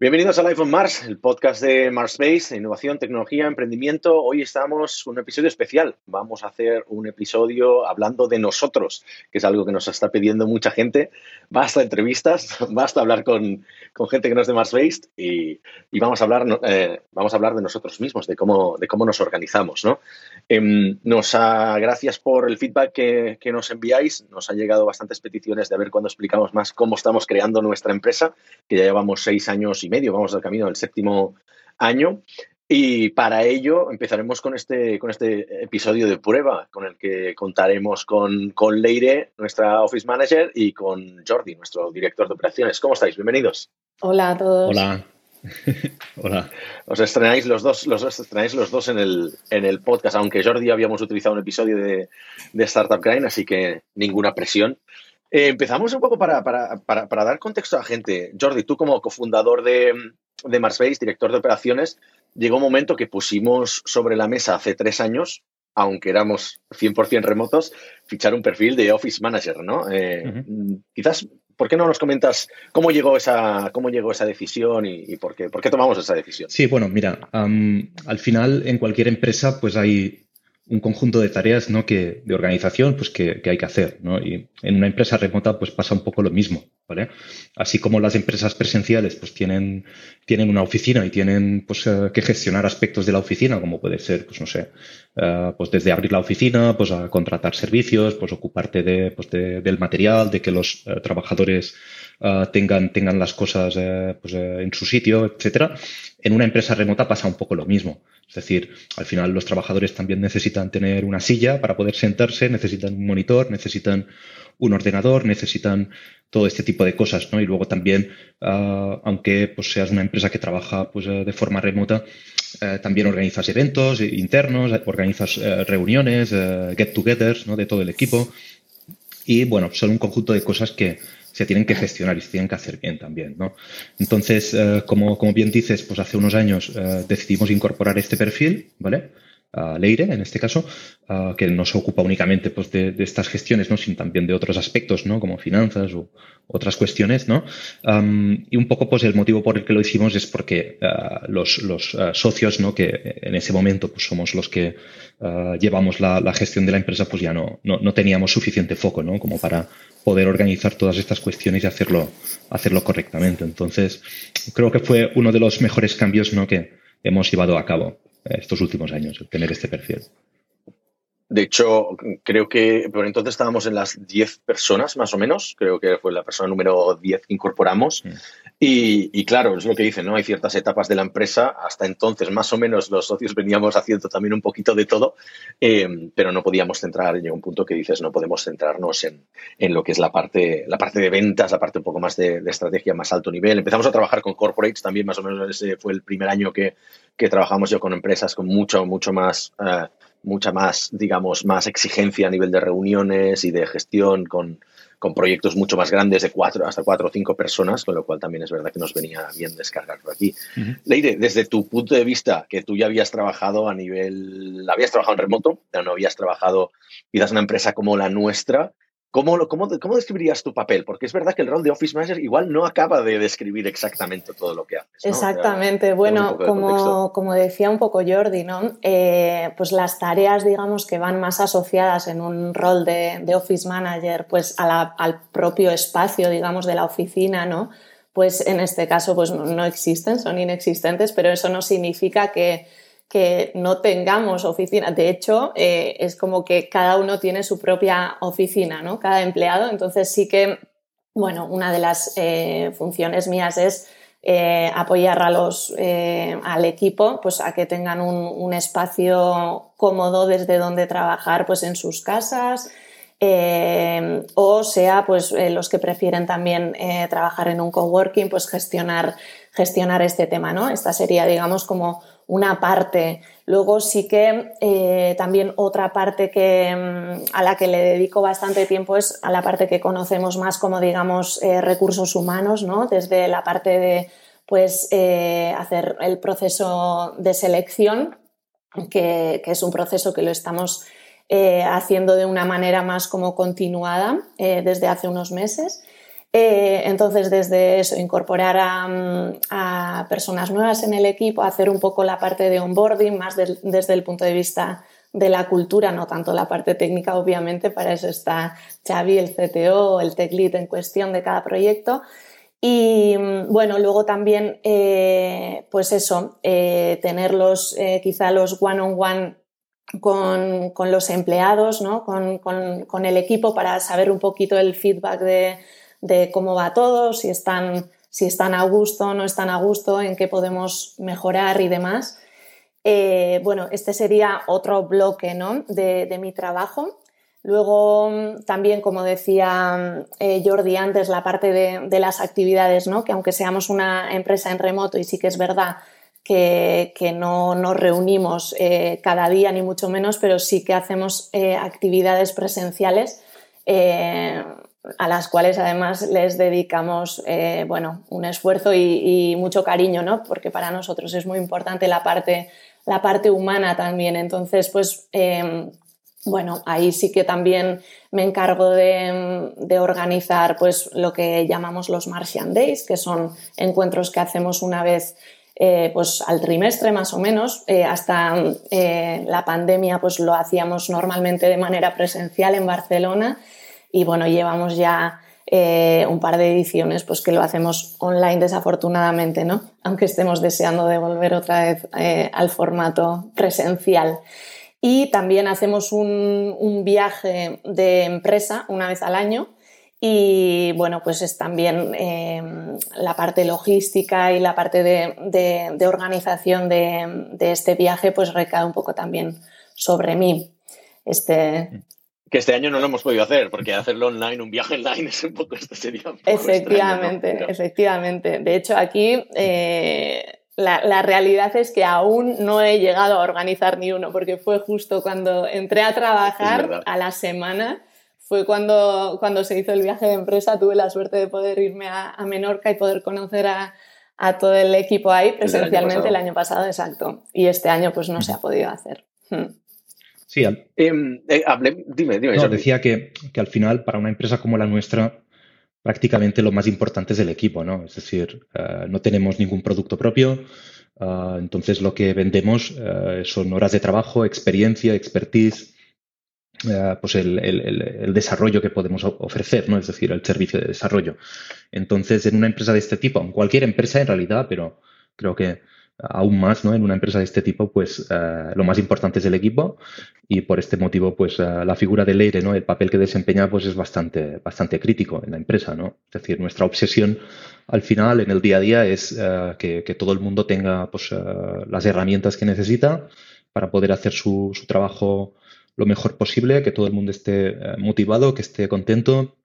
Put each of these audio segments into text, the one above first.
Bienvenidos al iPhone Mars, el podcast de Mars Space, innovación, tecnología, emprendimiento. Hoy estamos con un episodio especial. Vamos a hacer un episodio hablando de nosotros, que es algo que nos está pidiendo mucha gente. Basta entrevistas, basta hablar con, gente que no es de Mars Space y, vamos, a hablar, eh, vamos a hablar de nosotros mismos, de cómo, de cómo nos organizamos. ¿no? Em, nos gracias por el feedback que, que nos enviáis. Nos han llegado bastantes peticiones de ver cuándo explicamos más cómo estamos creando nuestra empresa, que ya llevamos seis años y medio, vamos al camino del séptimo año. Y para ello empezaremos con este, con este episodio de prueba, con el que contaremos con, con Leire, nuestra Office Manager, y con Jordi, nuestro director de operaciones. ¿Cómo estáis? Bienvenidos. Hola a todos. Hola. Hola. Os estrenáis los dos, los estrenáis los dos en el, en el podcast, aunque Jordi habíamos utilizado un episodio de, de Startup Grind, así que ninguna presión. Eh, empezamos un poco para, dar contexto a la gente. Jordi, tú como cofundador de, de Marsbase, director de operaciones, llegó un momento que pusimos sobre la mesa hace tres años, aunque éramos 100% remotos, fichar un perfil de Office Manager, ¿no? Eh, quizás, ¿por qué no nos comentas cómo llegó esa, cómo llegó esa decisión y, por, qué, por qué tomamos esa decisión? Sí, bueno, mira, al final en cualquier empresa pues hay un conjunto de tareas ¿no? que, de organización pues, que, hay que hacer. ¿no? Y en una empresa remota pues, pasa un poco lo mismo. ¿vale? Así como las empresas presenciales pues, tienen, tienen una oficina y tienen pues, eh, que gestionar aspectos de la oficina, como puede ser, pues no sé, eh, pues desde abrir la oficina, pues a contratar servicios, pues ocuparte de, pues, del material, de que los eh, trabajadores tengan, tengan las cosas pues, en su sitio, etcétera. En una empresa remota pasa un poco lo mismo. Es decir, al final los trabajadores también necesitan tener una silla para poder sentarse, necesitan un monitor, necesitan un ordenador, necesitan todo este tipo de cosas, ¿no? Y luego también, ah, aunque pues, seas una empresa que trabaja pues, eh, de forma remota, eh, también organizas eventos internos, organizas eh, reuniones, get-togethers, ¿no? De todo el equipo. Y bueno, son un conjunto de cosas que, se tienen que gestionar y se tienen que hacer bien también, ¿no? Entonces, eh, como, como, bien dices, pues hace unos años eh, decidimos incorporar este perfil, ¿vale? Leire, en este caso, que no se ocupa únicamente pues, de, estas gestiones, ¿no? sino también de otros aspectos, ¿no? como finanzas u otras cuestiones. ¿no? y un poco pues, el motivo por el que lo hicimos es porque los, socios, ¿no? que en ese momento pues, somos los que llevamos la, la, gestión de la empresa, pues ya no, no, no teníamos suficiente foco ¿no? como para poder organizar todas estas cuestiones y hacerlo, hacerlo correctamente. Entonces, creo que fue uno de los mejores cambios ¿no? que hemos llevado a cabo estos últimos años, tener este perfil. De hecho, creo que por entonces estábamos en las 10 personas más o menos. Creo que fue la persona número 10 que incorporamos. Y, claro, es lo que dicen, ¿no? Hay ciertas etapas de la empresa. Hasta entonces, más o menos, los socios veníamos haciendo también un poquito de todo, eh, pero no podíamos centrar. Llega un punto que dices, no podemos centrarnos en, lo que es la parte, la parte de ventas, la parte un poco más de, estrategia más alto nivel. Empezamos a trabajar con corporates también, más o menos ese fue el primer año que, que trabajamos yo con empresas con mucho, mucho más. Eh, mucha más, digamos, más exigencia a nivel de reuniones y de gestión con, con proyectos mucho más grandes de cuatro, hasta cuatro o cinco personas, con lo cual también es verdad que nos venía bien descargarlo aquí. Leire, desde tu punto de vista, que tú ya habías trabajado a nivel, habías trabajado en remoto, pero no habías trabajado quizás una empresa como la nuestra, ¿Cómo, cómo, ¿Cómo, describirías tu papel? Porque es verdad que el rol de Office Manager igual no acaba de describir exactamente todo lo que haces. Exactamente. bueno, como, como, decía un poco Jordi, ¿no? Eh, pues las tareas, digamos, que van más asociadas en un rol de, de Office Manager, pues al propio espacio, digamos, de la oficina, ¿no? Pues en este caso, pues no existen, son inexistentes, pero eso no significa que que no tengamos oficina. De hecho, eh, es como que cada uno tiene su propia oficina, ¿no? Cada empleado. Entonces sí que, bueno, una de las eh, funciones mías es eh, apoyar a los, al equipo pues, a que tengan un, espacio cómodo desde donde trabajar pues, en sus casas. o sea, pues los que prefieren también trabajar en un coworking, pues gestionar, gestionar este tema, ¿no? Esta sería, digamos, como una parte. Luego sí que eh, también otra parte que, mm, a la que le dedico bastante tiempo es a la parte que conocemos más como, digamos, eh, recursos humanos, ¿no? Desde la parte de, pues, eh, hacer el proceso de selección, que, es un proceso que lo estamos haciendo de una manera más como continuada desde hace unos meses. Eh, entonces, desde eso, incorporar a, personas nuevas en el equipo, hacer un poco la parte de onboarding, más desde el punto de vista de la cultura, no tanto la parte técnica, obviamente, para eso está Xavi, el CTO, el tech lead en cuestión de cada proyecto. Y bueno, luego también, eh, pues eso, eh, tener los, quizá los one-on-one con, los empleados, ¿no? con, con, el equipo para saber un poquito el feedback de, de cómo va todo, si están, si están a gusto, no están a gusto, en qué podemos mejorar y demás. Eh, bueno, este sería otro bloque ¿no? de, mi trabajo. Luego, también, como decía eh, Jordi antes, la parte de, las actividades, ¿no? que aunque seamos una empresa en remoto y sí que es verdad que, no nos reunimos eh, cada día, ni mucho menos, pero sí que hacemos actividades presenciales a las cuales además les dedicamos eh, bueno, un esfuerzo y, mucho cariño, ¿no? porque para nosotros es muy importante la parte, la parte humana también. Entonces, pues, em, bueno, ahí sí que también me encargo de, organizar pues, lo que llamamos los Martian Days, que son encuentros que hacemos una vez eh, pues al trimestre más o menos. Eh, hasta la pandemia pues lo hacíamos normalmente de manera presencial en Barcelona y bueno, llevamos ya eh, un par de ediciones pues que lo hacemos online desafortunadamente, ¿no? Aunque estemos deseando de volver otra vez eh, al formato presencial. Y también hacemos un, viaje de empresa una vez al año y bueno, pues es también eh, la parte logística y la parte de, organización de, de, este viaje pues recae un poco también sobre mí. Este, que este año no lo hemos podido hacer, porque hacerlo online, un viaje online, es un poco, esto sería Efectivamente, efectivamente. De hecho, aquí eh, la, realidad es que aún no he llegado a organizar ni uno, porque fue justo cuando entré a trabajar a la semana, fue cuando, cuando se hizo el viaje de empresa, tuve la suerte de poder irme a, Menorca y poder conocer a, todo el equipo ahí presencialmente el año, pasado, exacto. Y este año pues no se ha podido hacer. Sí, em, eh, dime, dime. No, decía que, al final, para una empresa como la nuestra, prácticamente lo más importante es el equipo, ¿no? Es decir, eh, no tenemos ningún producto propio, eh, entonces lo que vendemos son horas de trabajo, experiencia, expertise, pues el, desarrollo que podemos ofrecer, ¿no? Es decir, el servicio de desarrollo. Entonces, en una empresa de este tipo, en cualquier empresa en realidad, pero creo que aún más, ¿no? En una empresa de este tipo, pues eh, lo más importante es el equipo y por este motivo, pues eh, la figura del aire, ¿no? El papel que desempeña, pues es bastante, bastante crítico en la empresa, ¿no? Es decir, nuestra obsesión al final, en el día a día, es eh, que, todo el mundo tenga, pues, las herramientas que necesita para poder hacer su, su, trabajo lo mejor posible, que todo el mundo esté motivado, que esté contento,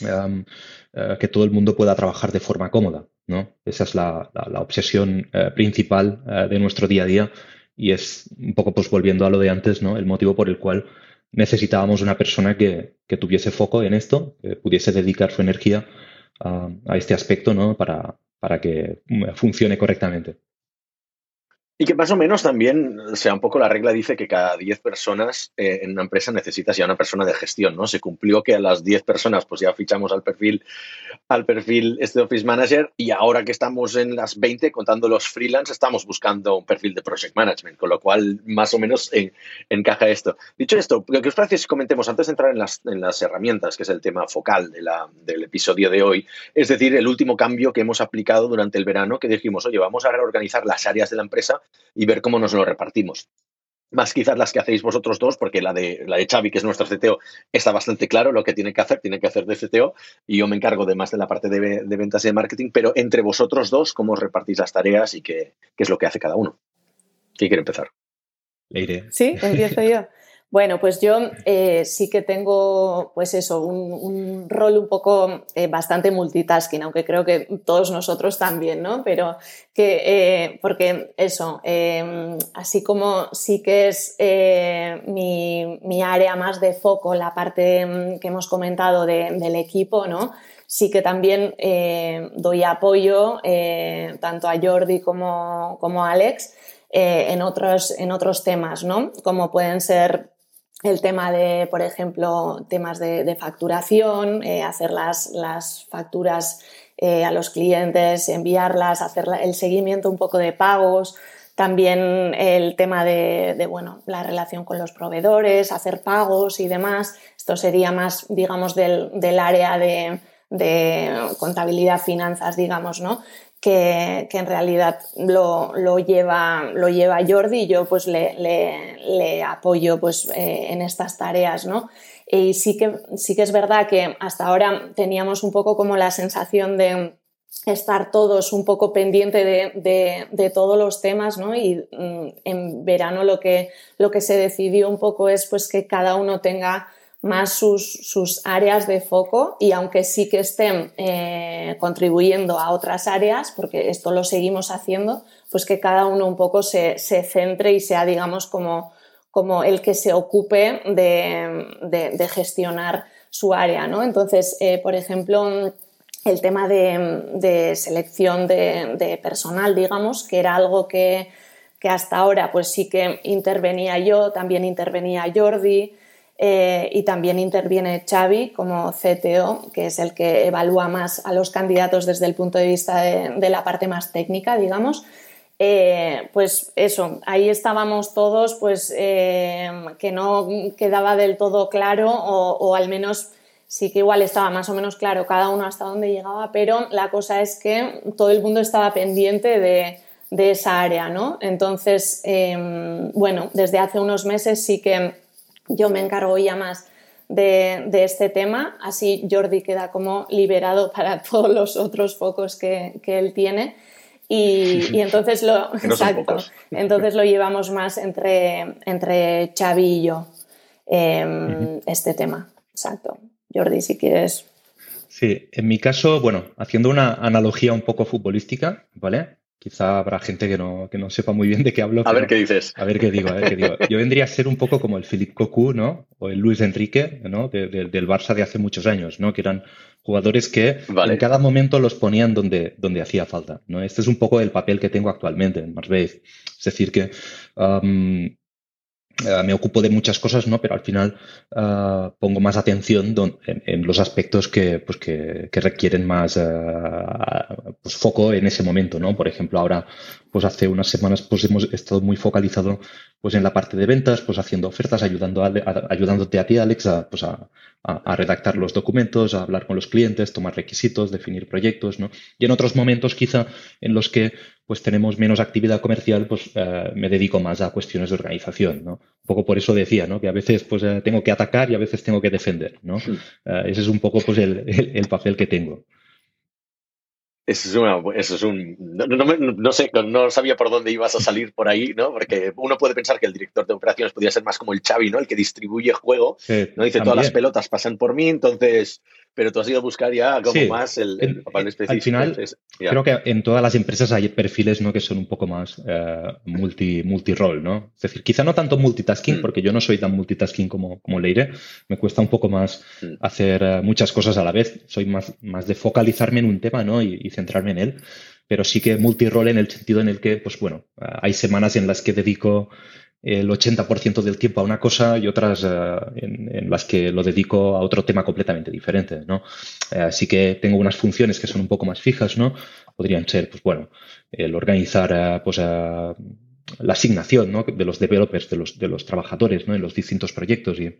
que todo el mundo pueda trabajar de forma cómoda. ¿no? Esa es la, obsesión eh, principal eh, de nuestro día a día y es un poco pues volviendo a lo de antes, ¿no? El motivo por el cual necesitábamos una persona que, tuviese foco en esto, que pudiese dedicar su energía a, a este aspecto, ¿no? Para, para que mm, funcione correctamente. Y que más o menos también, o sea, un poco la regla dice que cada 10 personas eh, en una empresa necesitas ya una persona de gestión, ¿no? Se cumplió que a las 10 personas pues ya fichamos al perfil, al perfil este Office Manager y ahora que estamos en las 20 contando los freelance estamos buscando un perfil de Project Management, con lo cual más o menos encaja esto. Dicho esto, ¿qué os parece si comentemos antes de entrar en las, en las herramientas, que es el tema focal de la, del episodio de hoy, es decir, el último cambio que hemos aplicado durante el verano, que dijimos, oye, vamos a reorganizar las áreas de la empresa y ver cómo nos lo repartimos. Más quizás las que hacéis vosotros dos, porque la de, la de Xavi, que es nuestro CTO, está bastante claro lo que tiene que hacer, tiene que hacer de CTO, y yo me encargo de más de la parte de, ventas y de marketing, pero entre vosotros dos, ¿cómo os repartís las tareas y qué, qué es lo que hace cada uno? ¿Quién quiere empezar? Leire. Sí, empiezo yo. Bueno, pues yo eh, sí que tengo, pues eso, un, rol un poco eh, bastante multitasking, aunque creo que todos nosotros también, ¿no? Pero que, eh, porque eso, em, así como sí que es mi, mi, área más de foco, la parte em, que hemos comentado del equipo, ¿no? Sí que también doy apoyo tanto a Jordi como, como a Alex. en, otros, en otros temas, ¿no? Como pueden ser el tema de, por ejemplo, temas de, facturación, eh, hacer las, las facturas eh, a los clientes, enviarlas, hacer el seguimiento un poco de pagos, también el tema de, bueno, la relación con los proveedores, hacer pagos y demás. Esto sería más, digamos, del, del área de, de contabilidad, finanzas, digamos, ¿no? Que, en realidad lo, lleva, lo lleva Jordi y yo pues le, apoyo pues, eh, en estas tareas, ¿no? Y sí que, sí que es verdad que hasta ahora teníamos un poco como la sensación de estar todos un poco pendiente de, todos los temas, ¿no? Y mm, en verano lo que, lo que se decidió un poco es pues que cada uno tenga más sus, áreas de foco y aunque sí que estén eh, contribuyendo a otras áreas, porque esto lo seguimos haciendo, pues que cada uno un poco se, centre y sea, digamos, como, como el que se ocupe de, gestionar su área, ¿no? Entonces, eh, por ejemplo, el tema de, selección de, personal, digamos, que era algo que, que hasta ahora pues sí que intervenía yo, también intervenía Jordi, eh, y también interviene Xavi como CTO, que es el que evalúa más a los candidatos desde el punto de vista de, la parte más técnica, digamos. Eh, pues eso, ahí estábamos todos, pues eh, que no quedaba del todo claro o, al menos sí que igual estaba más o menos claro cada uno hasta dónde llegaba, pero la cosa es que todo el mundo estaba pendiente de, de esa área, ¿no? Entonces, bueno, desde hace unos meses sí que yo me encargo ya más de, este tema, así Jordi queda como liberado para todos los otros focos que, él tiene. Y, entonces lo entonces lo llevamos más entre, entre Xavi y yo em, este tema. Exacto. Jordi si quieres. Sí en mi caso bueno haciendo una analogía un poco futbolística vale Quizá habrá gente que no, que no sepa muy bien de qué hablo. A ver qué dices. A ver qué digo, a ver qué digo. Yo vendría a ser un poco como el Philippe Cocu, ¿no? O el Luis Enrique, ¿no? del Barça de hace muchos años, ¿no? Que eran jugadores que en cada momento los ponían donde, donde hacía falta, ¿no? Este es un poco el papel que tengo actualmente en Marbella. Es decir, que eh, me ocupo de muchas cosas, ¿no? Pero al final eh, pongo más atención en, los aspectos que, pues que, requieren más eh, pues foco en ese momento, ¿no? Por ejemplo, ahora, pues hace unas semanas, pues hemos estado muy focalizado, pues en la parte de ventas, pues haciendo ofertas, ayudando ayudándote a ti, Alex, a, pues a, a, redactar los documentos, a hablar con los clientes, tomar requisitos, definir proyectos, ¿no? Y en otros momentos, quizá, en los que pues tenemos menos actividad comercial, pues eh, me dedico más a cuestiones de organización, ¿no? Un poco por eso decía, ¿no? Que a veces pues eh, tengo que atacar y a veces tengo que defender, ¿no? Eh, ese es un poco pues el, papel que tengo. Eso es, eso es un. No, sé, no sabía por dónde ibas a salir por ahí, ¿no? Porque uno puede pensar que el director de operaciones podría ser más como el Xavi, ¿no? El que distribuye juego, ¿no? Dice todas las pelotas pasan por mí, entonces pero tú has ido a buscar ya como más el, papel específico. Al final, creo que en todas las empresas hay perfiles ¿no? que son un poco más eh, multi, multi-rol, ¿no? Es decir, quizá no tanto multitasking, mm. porque yo no soy tan multitasking como, como Leire. Me cuesta un poco más mm. hacer eh, muchas cosas a la vez. Soy más, más de focalizarme en un tema ¿no? y, y centrarme en él. Pero sí que multi-rol en el sentido en el que, pues bueno, eh, hay semanas en las que dedico el 80% del tiempo a una cosa y otras eh, en, las que lo dedico a otro tema completamente diferente, ¿no? Eh, así que tengo unas funciones que son un poco más fijas, ¿no? Podrían ser, pues bueno, el organizar, eh, pues, la asignación, ¿no? De los developers, de los, de los trabajadores, ¿no? En los distintos proyectos y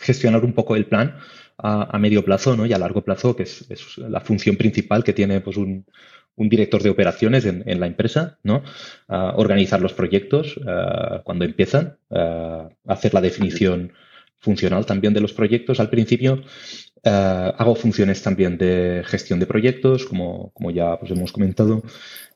gestionar un poco el plan a, medio plazo, ¿no? Y a largo plazo, que es, es la función principal que tiene, pues, un, un director de operaciones en, la empresa, ¿no? organizar los proyectos cuando empiezan, hacer la definición funcional también de los proyectos. Al principio, hago funciones también de gestión de proyectos, como, como ya pues, hemos comentado.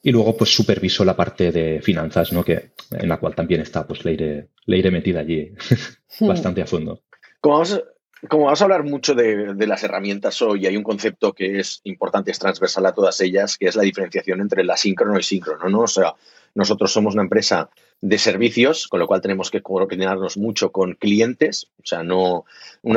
Y luego, pues, superviso la parte de finanzas, ¿no? Que, en la cual también está, pues, Leire, Leire metida allí bastante a fondo. Como vamos, como vamos a hablar mucho de, de, las herramientas hoy, hay un concepto que es importante, es transversal a todas ellas, que es la diferenciación entre la síncrono y síncrono, ¿no? O sea, nosotros somos una empresa de servicios, con lo cual tenemos que coordinarnos mucho con clientes. O sea, no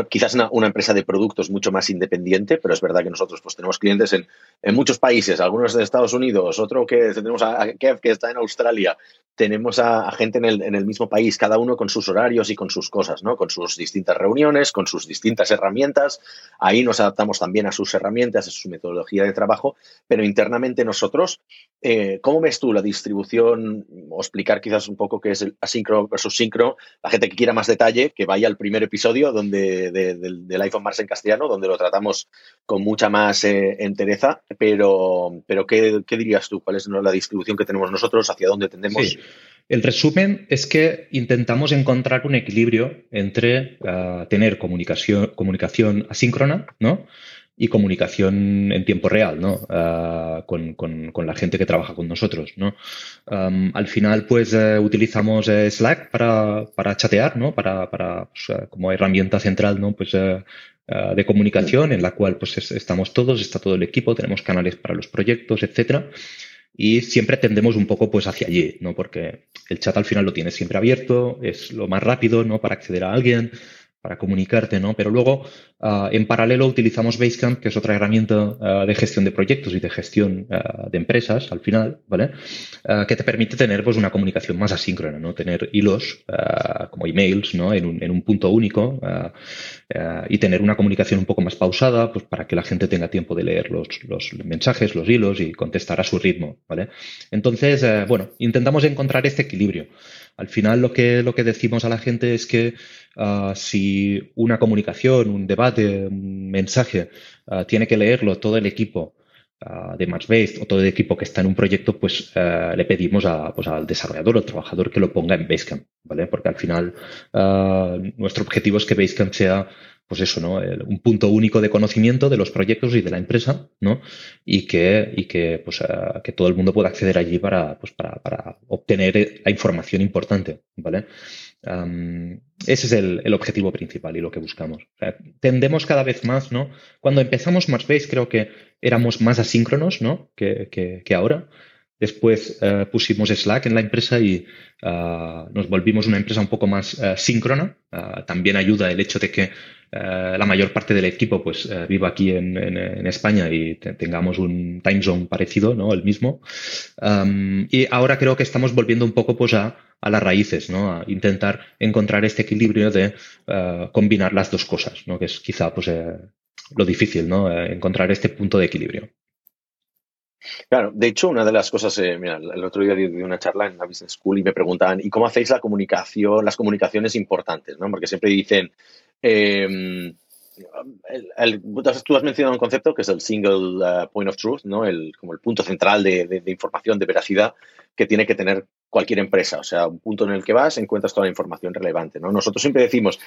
quizás una, empresa de productos mucho más independiente, pero es verdad que nosotros pues, tenemos clientes en, muchos países, algunos de Estados Unidos, otro que tenemos a, Kev que está en Australia, tenemos a, gente en el, en el, mismo país, cada uno con sus horarios y con sus cosas, ¿no? Con sus distintas reuniones, con sus distintas herramientas. Ahí nos adaptamos también a sus herramientas, a su metodología de trabajo, pero internamente nosotros, eh, ¿cómo ves tú la distribución o explicar quizás un poco qué es el asíncrono versus síncrono? La gente que quiera más detalle, que vaya al primer episodio donde, del iPhone Mars en castellano, donde lo tratamos con mucha más eh, entereza, pero, pero ¿qué, dirías tú? ¿Cuál es la distribución que tenemos nosotros? ¿Hacia dónde tendemos? El resumen es que intentamos encontrar un equilibrio entre ah, tener comunicación, comunicación asíncrona, ¿no? Y comunicación en tiempo real, ¿no? Ah, con, la gente que trabaja con nosotros, ¿no? al final, pues eh, utilizamos eh, Slack para, para, chatear, ¿no? Para, para pues, eh, como herramienta central, ¿no? Pues de comunicación en la cual pues estamos todos, está todo el equipo, tenemos canales para los proyectos, etcétera y siempre tendemos un poco pues hacia allí, ¿no? Porque el chat al final lo tienes siempre abierto, es lo más rápido, ¿no? Para acceder a alguien, para comunicarte, ¿no? Pero luego, ah, en paralelo, utilizamos Basecamp, que es otra herramienta ah, de gestión de proyectos y de gestión ah, de empresas, al final, ¿vale? que te permite tener, pues, una comunicación más asíncrona, ¿no? Tener hilos, como emails, ¿no? En un, punto único y tener una comunicación un poco más pausada, pues, para que la gente tenga tiempo de leer los, los mensajes, los hilos y contestar a su ritmo, ¿vale? Entonces, eh, bueno, intentamos encontrar este equilibrio. Al final, lo que, lo que decimos a la gente es que Ah, si una comunicación, un debate, un mensaje, ah, tiene que leerlo todo el equipo uh, de Based o todo el equipo que está en un proyecto, pues le pedimos a, pues, al desarrollador o trabajador que lo ponga en Basecamp, ¿vale? Porque al final nuestro objetivo es que Basecamp sea pues eso, ¿no? un punto único de conocimiento de los proyectos y de la empresa, ¿no? Y que, y que, pues, que todo el mundo pueda acceder allí para, pues, para, para obtener la información importante, ¿vale? ese es el, objetivo principal y lo que buscamos. tendemos cada vez más, ¿no? Cuando empezamos Marsbase creo que éramos más asíncronos, ¿no? Que, que, ahora. Después eh, pusimos Slack en la empresa y ah, nos volvimos una empresa un poco más eh, síncrona. También ayuda el hecho de que eh, la mayor parte del equipo pues viva aquí en, España y tengamos un time zone parecido, ¿no? El mismo. y ahora creo que estamos volviendo un poco pues a las raíces, ¿no? A intentar encontrar este equilibrio de eh, combinar las dos cosas, ¿no? Que es quizá pues, eh, lo difícil, ¿no? Eh, encontrar este punto de equilibrio. Claro, de hecho, una de las cosas, mira, el otro día di una charla en la Business School y me preguntaban, ¿y cómo hacéis la comunicación, las comunicaciones importantes? ¿no? Porque siempre dicen, em, tú has mencionado un concepto que es el single point of truth, ¿no? El, como el punto central de, información, de veracidad que tiene que tener cualquier empresa, o sea, un punto en el que vas, encuentras toda la información relevante, ¿no? Nosotros siempre decimos,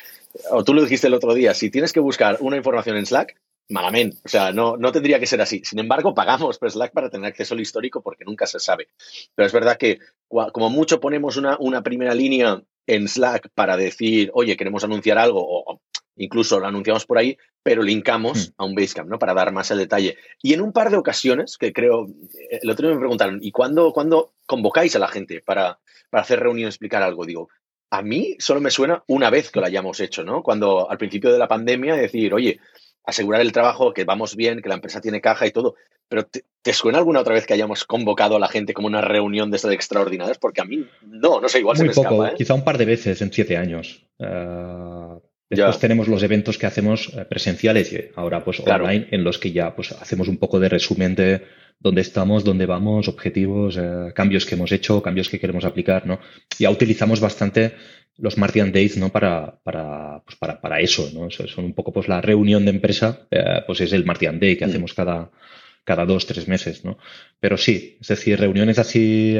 o tú lo dijiste el otro día, si tienes que buscar una información en Slack, malamente, o sea, no, no tendría que ser así. Sin embargo, pagamos por Slack para tener acceso al histórico porque nunca se sabe. Pero es verdad que como mucho ponemos una, una primera línea en Slack para decir, oye, queremos anunciar algo, o incluso lo anunciamos por ahí, pero linkamos hmm. a un Basecamp, ¿no? Para dar más el detalle. Y en un par de ocasiones, que creo, eh, el otro día me preguntaron, ¿y cuándo, cuándo convocáis a la gente para, para hacer reunión, explicar algo? Digo, a mí solo me suena una vez que lo hayamos hecho, ¿no? Cuando al principio de la pandemia decir, oye, asegurar el trabajo, que vamos bien, que la empresa tiene caja y todo. Pero ¿te, suena alguna otra vez que hayamos convocado a la gente como una reunión de estas extraordinarias? Porque a mí no, no sé, igual se me poco, ¿eh? Quizá un par de veces en siete años. Uh, Después tenemos los eventos que hacemos eh, presenciales y ahora pues online en los que ya pues hacemos un poco de resumen de dónde estamos, dónde vamos, objetivos, eh, cambios que hemos hecho, cambios que queremos aplicar, ¿no? Ya utilizamos bastante los Martian Days, ¿no? Para, para, pues para, para eso, ¿no? Son un poco pues la reunión de empresa, eh, pues es el Martian Day que mm. hacemos cada, cada dos, tres meses, ¿no? Pero sí, es decir, reuniones así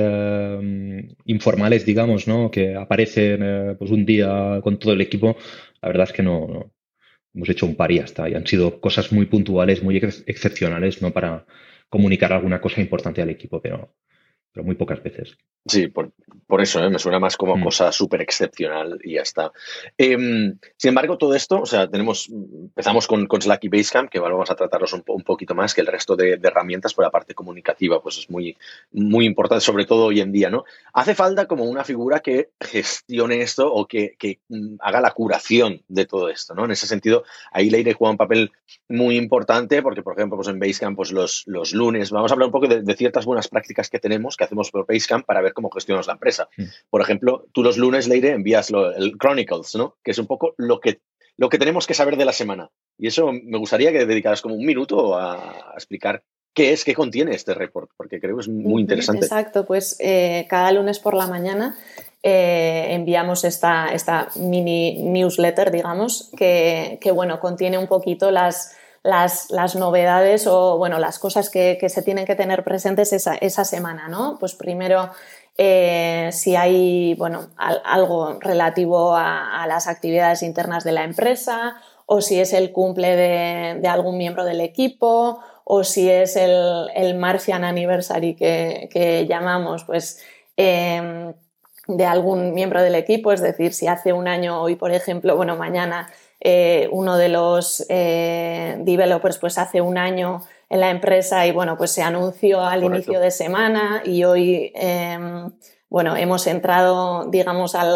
informales, digamos, ¿no? Que aparecen pues un día con todo el equipo, la verdad es que no, hemos hecho un par y hasta. Y han sido cosas muy puntuales, muy excepcionales, ¿no? Para comunicar alguna cosa importante al equipo, pero, pero muy pocas veces. Sí, por, eso ¿eh? me suena más como mm. cosa súper excepcional y ya está. Em, sin embargo, todo esto, o sea, tenemos, empezamos con, con Slack y Basecamp, que vamos a tratarlos un, un poquito más que el resto de, herramientas, por la parte comunicativa, pues es muy, muy importante, sobre todo hoy en día, ¿no? Hace falta como una figura que gestione esto o que, que mm, haga la curación de todo esto, ¿no? En ese sentido, ahí Leire juega un papel muy importante, porque, por ejemplo, pues en Basecamp, pues los, los lunes, vamos a hablar un poco de, de ciertas buenas prácticas que tenemos, que hacemos por Basecamp para ver cómo gestionamos la empresa. Mm. Por ejemplo, tú los lunes, Leire, envías el Chronicles, ¿no? Que es un poco lo que, lo que tenemos que saber de la semana. Y eso me gustaría que dedicaras como un minuto a, explicar qué es, qué contiene este report, porque creo que es muy interesante. Exacto, pues eh, cada lunes por la mañana eh, enviamos esta, esta mini newsletter, digamos, que, que, bueno, contiene un poquito las, las, novedades o bueno, las cosas que, se tienen que tener presentes esa, semana, ¿no? Pues primero, eh, si hay bueno, algo relativo a, las actividades internas de la empresa o si es el cumple de, algún miembro del equipo o si es el, el Martian Anniversary que, llamamos, pues em, de algún miembro del equipo, es decir, si hace un año hoy, por ejemplo, bueno, mañana eh, uno de los eh, developers pues hace un año en la empresa y bueno, pues se anunció al inicio de semana y hoy, em, bueno, hemos entrado, digamos, al,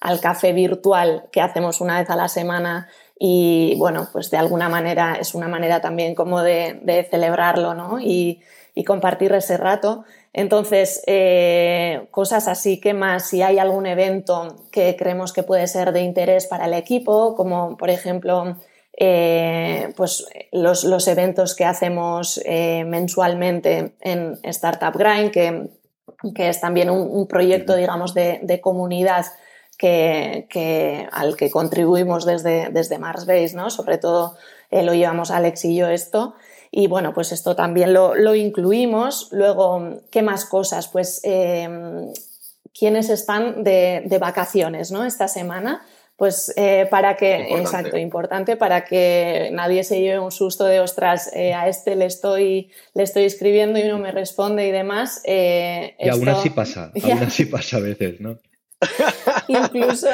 al, café virtual que hacemos una vez a la semana y bueno, pues de alguna manera es una manera también como de, de celebrarlo, ¿no? Y, y compartir ese rato. Entonces, eh, cosas así, que más? Si hay algún evento que creemos que puede ser de interés para el equipo, como por ejemplo eh, pues los, eventos que hacemos eh, mensualmente en Startup Grind, que, es también un, proyecto, digamos, de, comunidad que, al que contribuimos desde, desde Marsbase, ¿no? Sobre todo lo llevamos Alex y yo esto. Y bueno, pues esto también lo, incluimos. Luego, ¿qué más cosas? Pues eh, quiénes están de, vacaciones ¿no? esta semana. Pues eh, para que, exacto, importante, para que nadie se lleve un susto de, ostras, eh, a este le estoy, le estoy escribiendo y no me responde y demás. y aún así pasa, aún así pasa a veces, ¿no? incluso,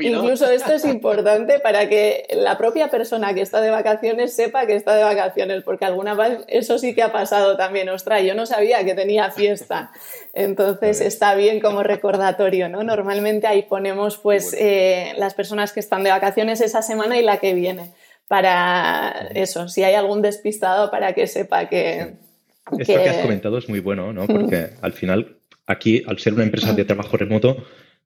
incluso esto es importante para que la propia persona que está de vacaciones sepa que está de vacaciones, porque alguna vez eso sí que ha pasado también. Ostras, yo no sabía que tenía fiesta. Entonces está bien como recordatorio, ¿no? Normalmente ahí ponemos pues eh, las personas que están de vacaciones esa semana y la que viene. Para eso, si hay algún despistado, para que sepa que. Esto que... has comentado es muy bueno, ¿no? Porque al final, aquí, al ser una empresa de trabajo remoto,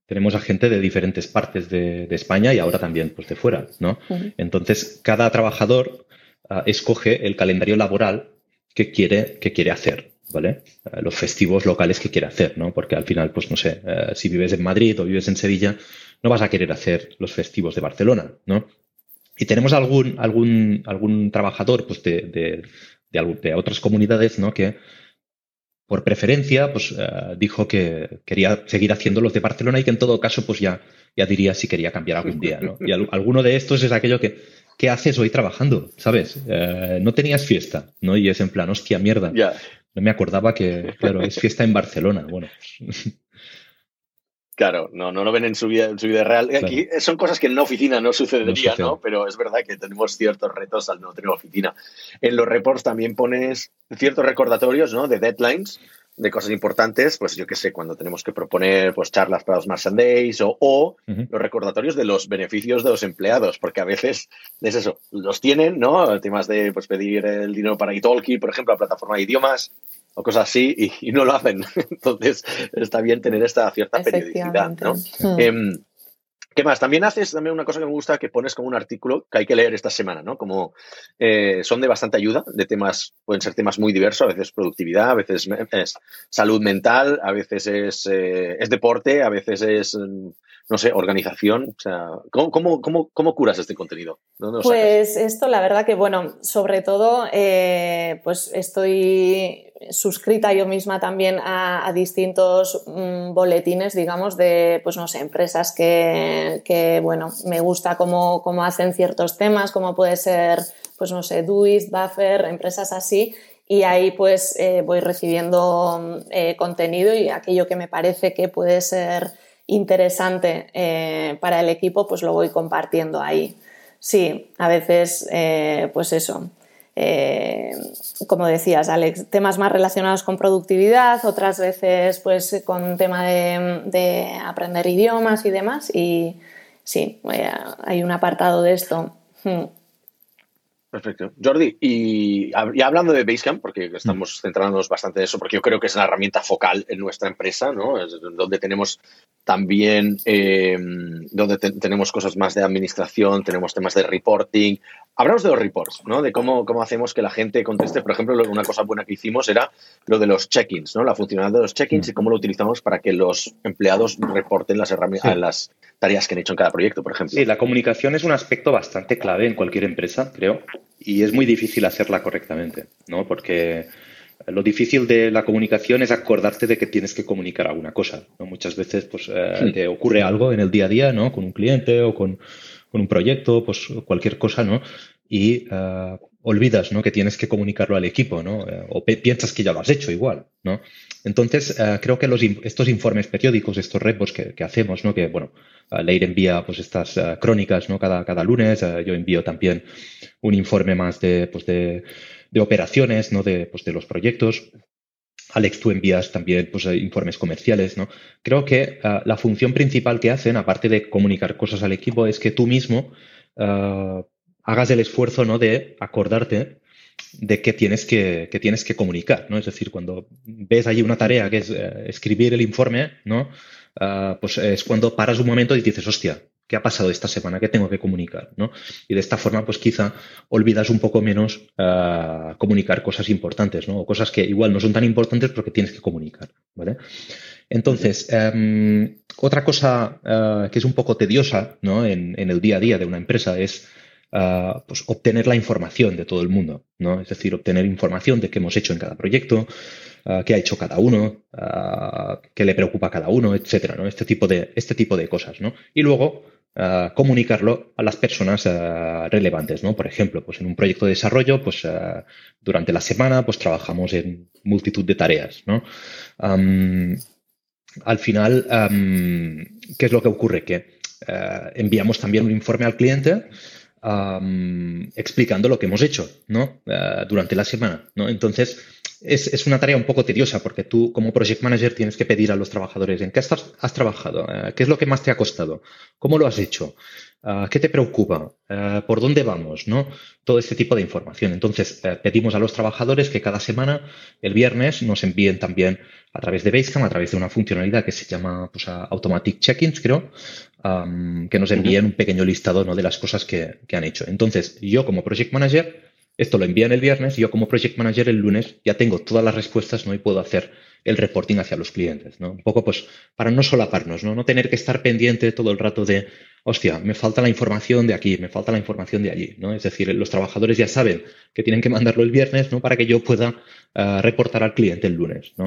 tenemos a gente de diferentes partes de, España y ahora también pues, de fuera, ¿no? Entonces, cada trabajador ah, escoge el calendario laboral que quiere, que quiere hacer, ¿vale? Ah, los festivos locales que quiere hacer, ¿no? Porque al final, pues no sé, eh, si vives en Madrid o vives en Sevilla, no vas a querer hacer los festivos de Barcelona, ¿no? Y tenemos algún, algún, algún trabajador pues, de, de, de, de otras comunidades, ¿no? Que por preferencia, pues eh, dijo que quería seguir haciendo los de Barcelona y que en todo caso, pues ya, ya diría si quería cambiar algún día, ¿no? Y alguno de estos es aquello que, ¿qué haces hoy trabajando? ¿Sabes? Eh, no tenías fiesta, ¿no? Y es en plan, hostia, mierda. No me acordaba que, claro, es fiesta en Barcelona. Bueno. Claro, no, no lo ven en su vida, en su vida real. Aquí son cosas que en una oficina no sucedería, no, Pero es verdad que tenemos ciertos retos al no tener oficina. En los reports también pones ciertos recordatorios, ¿no? De deadlines, de cosas importantes, pues yo qué sé, cuando tenemos que proponer pues charlas para los Days o, o los recordatorios de los beneficios de los empleados, porque a veces es eso, los tienen, ¿no? Temas de pues pedir el dinero para Italki, por ejemplo, la plataforma de idiomas, o cosas así y, no lo hacen. Entonces está bien tener esta cierta periodicidad. ¿no? Hmm. Em, ¿Qué más? También haces también una cosa que me gusta que pones como un artículo que hay que leer esta semana, ¿no? Como eh, son de bastante ayuda, de temas, pueden ser temas muy diversos, a veces productividad, a veces es salud mental, a veces es, eh, es deporte, a veces es mm, no sé, organización? O sea, ¿cómo, cómo, curas este contenido? Pues esto, la verdad que, bueno, sobre todo, eh, pues estoy suscrita yo misma también a, distintos mm, boletines, digamos, de, pues no sé, empresas que, bueno, me gusta cómo, cómo, hacen ciertos temas, como puede ser, pues no sé, Doist, Buffer, empresas así, y ahí pues eh, voy recibiendo eh, contenido y aquello que me parece que puede ser interesante eh, para el equipo, pues lo voy compartiendo ahí. Sí, a veces, pues eso, como decías, Alex, temas más relacionados con productividad, otras veces pues con tema de, aprender idiomas y demás. Y sí, hay un apartado de esto. Hmm. Perfecto. Jordi, y, hablando de Basecamp, porque estamos centrándonos bastante en eso, porque yo creo que es una herramienta focal en nuestra empresa, ¿no? Es donde tenemos también, eh, donde tenemos cosas más de administración, tenemos temas de reporting. Hablamos de los reports, ¿no? De cómo, cómo hacemos que la gente conteste. Por ejemplo, una cosa buena que hicimos era lo de los check-ins, ¿no? La funcionalidad de los check-ins y cómo lo utilizamos para que los empleados reporten las herramientas, las tareas que han hecho en cada proyecto, por ejemplo. Sí, la comunicación es un aspecto bastante clave en cualquier empresa, creo y es muy difícil hacerla correctamente, ¿no? Porque lo difícil de la comunicación es acordarte de que tienes que comunicar alguna cosa. ¿no? Muchas veces pues, eh, te ocurre algo en el día a día, ¿no? Con un cliente o con, con un proyecto, pues cualquier cosa, ¿no? Y uh, olvidas, ¿no? Que tienes que comunicarlo al equipo, ¿no? Eh, o piensas que ya lo has hecho igual, ¿no? Entonces, creo que estos informes periódicos, estos reports que, hacemos, ¿no? Que, bueno, Leir envía pues estas crónicas, ¿no? Cada, cada lunes, yo envío también un informe más de, pues de, de operaciones, ¿no? De, pues de los proyectos. Alex, tú envías también pues, informes comerciales, ¿no? Creo que la función principal que hacen, aparte de comunicar cosas al equipo, es que tú mismo hagas el esfuerzo, ¿no? De acordarte de qué tienes que, que, tienes que comunicar, ¿no? Es decir, cuando ves allí una tarea que es uh, escribir el informe, ¿no? pues es cuando paras un momento y dices, hostia, ¿Qué ha pasado esta semana? ¿Qué tengo que comunicar? ¿no? Y de esta forma, pues quizá olvidas un poco menos uh, comunicar cosas importantes, ¿no? O cosas que igual no son tan importantes porque tienes que comunicar, ¿vale? Entonces, um, otra cosa uh, que es un poco tediosa, ¿no? En, en, el día a día de una empresa es pues obtener la información de todo el mundo, ¿no? Es decir, obtener información de qué hemos hecho en cada proyecto, qué ha hecho cada uno, qué le preocupa a cada uno, etcétera, ¿no? Este tipo de, este tipo de cosas, ¿no? Y luego, comunicarlo a las personas relevantes, ¿no? Por ejemplo, pues en un proyecto de desarrollo, pues durante la semana, pues trabajamos en multitud de tareas, ¿no? al final, ¿qué es lo que ocurre? Que enviamos también un informe al cliente explicando lo que hemos hecho, ¿no? durante la semana, ¿no? Entonces, es, es, una tarea un poco tediosa porque tú como project manager tienes que pedir a los trabajadores en qué has, has trabajado, eh, qué es lo que más te ha costado, cómo lo has hecho, uh, qué te preocupa, uh, por dónde vamos, ¿no? Todo este tipo de información. Entonces, uh, pedimos a los trabajadores que cada semana, el viernes, nos envíen también a través de Basecamp, a través de una funcionalidad que se llama pues, Automatic Check-ins, creo, um, que nos envíen un pequeño listado ¿no? de las cosas que, que han hecho. Entonces, yo como project manager esto lo envían el viernes y yo como project manager el lunes ya tengo todas las respuestas ¿no? y puedo hacer el reporting hacia los clientes. ¿no? Un poco pues para no solaparnos, ¿no? no tener que estar pendiente todo el rato de, hostia, me falta la información de aquí, me falta la información de allí. ¿no? Es decir, los trabajadores ya saben que tienen que mandarlo el viernes ¿no? para que yo pueda uh, reportar al cliente el lunes. ¿no?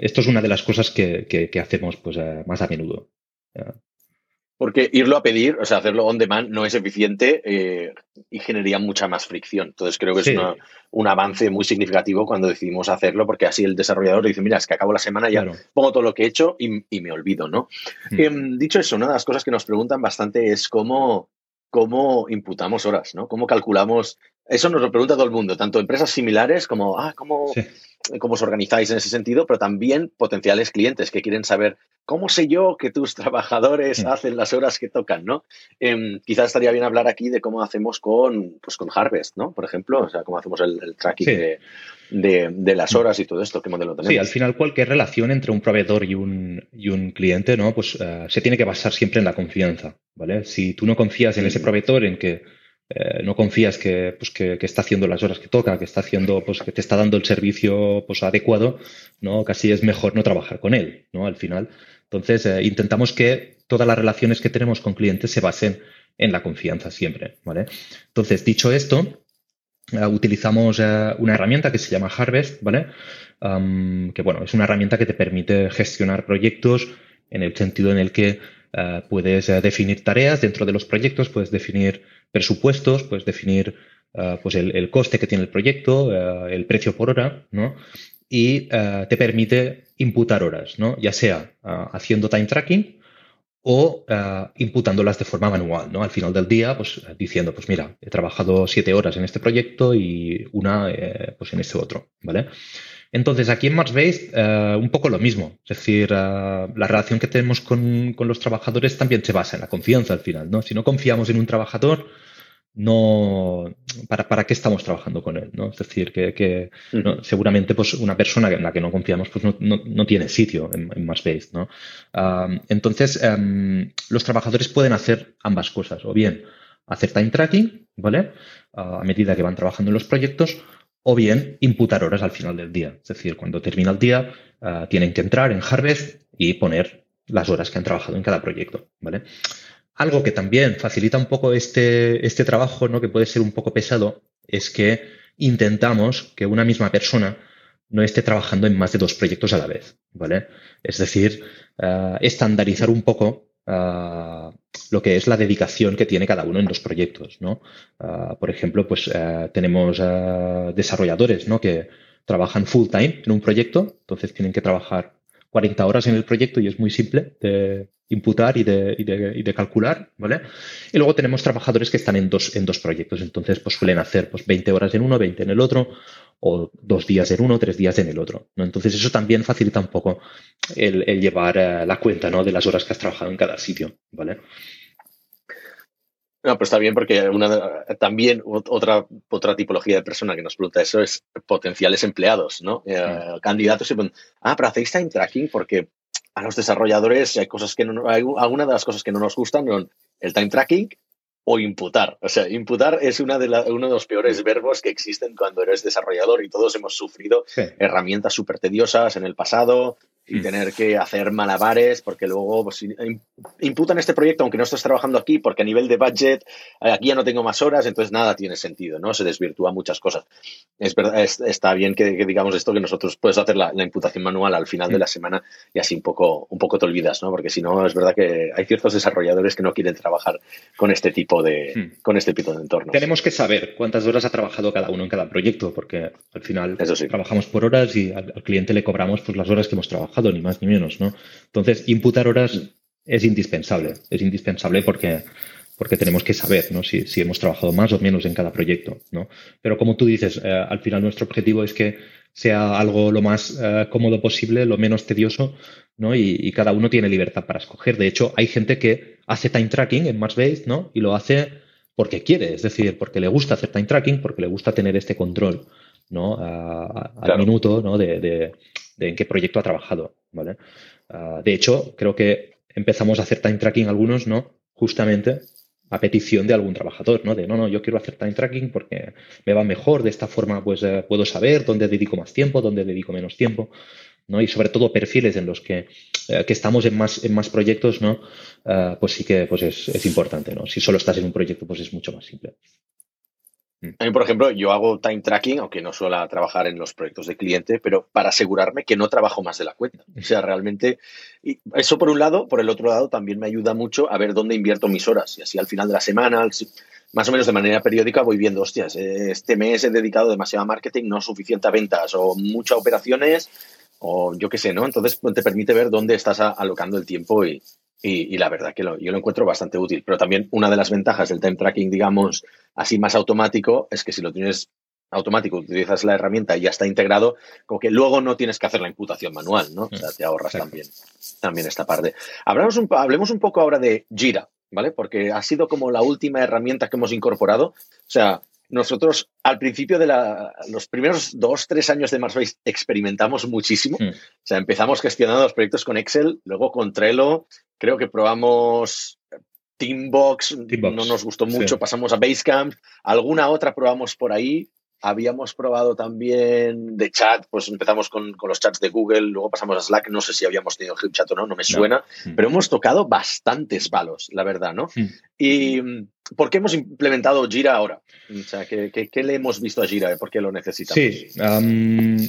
Esto es una de las cosas que, que, hacemos pues, uh, más a menudo. Porque irlo a pedir, o sea, hacerlo on demand no es eficiente eh, y generaría mucha más fricción. Entonces creo que es una, un avance muy significativo cuando decidimos hacerlo, porque así el desarrollador dice, mira, es que acabo la semana, ya pongo todo lo que he hecho y, y me olvido, ¿no? Hmm. Eh, dicho eso, una de las cosas que nos preguntan bastante es cómo, cómo imputamos horas, ¿no? ¿Cómo calculamos? Eso nos lo pregunta todo el mundo, tanto empresas similares como, ah, ¿cómo, cómo os organizáis en ese sentido, pero también potenciales clientes que quieren saber cómo sé yo que tus trabajadores mm. hacen las horas que tocan, ¿no? Eh, quizás estaría bien hablar aquí de cómo hacemos con, pues con Harvest, ¿no? Por ejemplo, o sea, cómo hacemos el, tracking de, de, de, las mm. horas y todo esto, qué modelo tenemos. Sí, al final cualquier relación entre un proveedor y un, y un cliente, ¿no? Pues uh, se tiene que basar siempre en la confianza, ¿vale? Si tú no confías en ese proveedor, en que eh, no confías que, pues, que, que, está haciendo las horas que toca, que está haciendo, pues, que te está dando el servicio pues, adecuado, ¿no? Casi es mejor no trabajar con él, ¿no? Al final. Entonces, eh, intentamos que todas las relaciones que tenemos con clientes se basen en la confianza siempre, ¿vale? Entonces, dicho esto, eh, utilizamos una herramienta que se llama Harvest, ¿vale? que bueno, es una herramienta que te permite gestionar proyectos en el sentido en el que puedes definir tareas dentro de los proyectos, puedes definir presupuestos, puedes definir pues el, coste que tiene el proyecto, el precio por hora, ¿no? Y te permite imputar horas, ¿no? Ya sea haciendo time tracking o imputándolas de forma manual, ¿no? Al final del día, pues diciendo, pues mira, he trabajado siete horas en este proyecto y una eh, pues en este otro, ¿vale? Entonces, aquí en Marsbase, uh, un poco lo mismo. Es decir, uh, la relación que tenemos con, con, los trabajadores también se basa en la confianza al final, ¿no? Si no confiamos en un trabajador, no para, para qué estamos trabajando con él, ¿no? Es decir, que, seguramente pues una persona en la que no confiamos pues no, no, tiene sitio en, en MassBase, ¿no? entonces, em, los trabajadores pueden hacer ambas cosas, o bien hacer time tracking, ¿vale? a medida que van trabajando en los proyectos, o bien imputar horas al final del día. Es decir, cuando termina el día, ah, tienen que entrar en Harvest y poner las horas que han trabajado en cada proyecto, ¿vale? Algo que también facilita un poco este, este trabajo, ¿no? que puede ser un poco pesado, es que intentamos que una misma persona no esté trabajando en más de dos proyectos a la vez, ¿vale? Es decir, eh, estandarizar un poco eh, lo que es la dedicación que tiene cada uno en los proyectos, ¿no? Eh, por ejemplo, pues tenemos desarrolladores, ¿no? Que trabajan full time en un proyecto, entonces tienen que trabajar 40 horas en el proyecto y es muy simple de, imputar y de, y, de, y de, calcular, ¿vale? Y luego tenemos trabajadores que están en dos, en dos proyectos, entonces pues suelen hacer pues 20 horas en uno, 20 en el otro, o dos días en uno, tres días en el otro, ¿no? Entonces eso también facilita un poco el, llevar eh, la cuenta, ¿no? De las horas que has trabajado en cada sitio, ¿vale? No, pues está bien porque una, también otra, otra tipología de persona que nos pregunta eso es potenciales empleados, ¿no? Eh, mm. candidatos y ah, pero hacéis time tracking porque a los desarrolladores hay cosas que no, hay algunas de las cosas que no nos gustan son el time tracking o imputar. O sea, imputar es una de uno de los peores verbos que existen cuando eres desarrollador y todos hemos sufrido herramientas súper tediosas en el pasado, y mm. tener que hacer malabares porque luego pues, imputan este proyecto aunque no estés trabajando aquí porque a nivel de budget eh, aquí ya no tengo más horas entonces nada tiene sentido no se desvirtúa muchas cosas es verdad está bien que, digamos esto que nosotros puedes hacer la, imputación manual al final de mm. la semana y así un poco un poco te olvidas no porque si no es verdad que hay ciertos desarrolladores que no quieren trabajar con este tipo de mm. con este tipo de entornos tenemos que saber cuántas horas ha trabajado cada uno en cada proyecto porque al final trabajamos por horas y al, al cliente le cobramos pues las horas que hemos trabajado ni más ni menos, ¿no? Entonces, imputar horas es indispensable, es indispensable porque, porque tenemos que saber, ¿no? Si, hemos trabajado más o menos en cada proyecto, ¿no? Pero como tú dices, eh, al final nuestro objetivo es que sea algo lo más eh, cómodo posible, lo menos tedioso, ¿no? Y, cada uno tiene libertad para escoger. De hecho, hay gente que hace time tracking en Marsbase, ¿no? Y lo hace porque quiere, es decir, porque le gusta hacer time tracking, porque le gusta tener este control, ¿no? al minuto, ¿no? de, de en qué proyecto ha trabajado, ¿vale? Ah, de hecho, creo que empezamos a hacer time tracking algunos, ¿no? Justamente a petición de algún trabajador, ¿no? De no, no, yo quiero hacer time tracking porque me va mejor, de esta forma pues eh, puedo saber dónde dedico más tiempo, dónde dedico menos tiempo, ¿no? Y sobre todo perfiles en los que, eh, que estamos en más, en más proyectos, ¿no? Ah, pues sí que pues es, es importante, ¿no? Si solo estás en un proyecto, pues es mucho más simple. Mm. A mí, por ejemplo, yo hago time tracking, aunque no suelo trabajar en los proyectos de cliente, pero para asegurarme que no trabajo más de la cuenta. O sea, realmente, y eso por un lado, por el otro lado también me ayuda mucho a ver dónde invierto mis horas. Y así al final de la semana, más o menos de manera periódica, voy viendo, hostias, este mes he dedicado demasiado a marketing, no suficiente a ventas o muchas operaciones o yo qué sé, ¿no? Entonces te permite ver dónde estás alocando el tiempo y, y, la verdad que yo lo encuentro bastante útil. Pero también una de las ventajas del time tracking, digamos, así más automático, es que si lo tienes automático, utilizas la herramienta y ya está integrado, como que luego no tienes que hacer la imputación manual, ¿no? O sea, te ahorras también, también esta parte. Hablemos un, hablemos un poco ahora de Jira, ¿vale? Porque ha sido como la última herramienta que hemos incorporado. O sea, nosotros al principio de los primeros dos, tres años de Marsbase experimentamos muchísimo. Hmm. O sea, empezamos gestionando los proyectos con Excel, luego con Trello, creo que probamos Teambox, no nos gustó mucho, pasamos a Basecamp, alguna otra probamos por ahí, habíamos probado también de chat, pues empezamos con, los chats de Google, luego pasamos a Slack, no sé si habíamos tenido HipChat o no, no me suena, mm. pero hemos tocado bastantes palos, la verdad, ¿no? Mm. ¿Y por qué hemos implementado Jira ahora? O sea, ¿qué, le hemos visto a Jira? ¿Por qué lo necesitamos? Sí,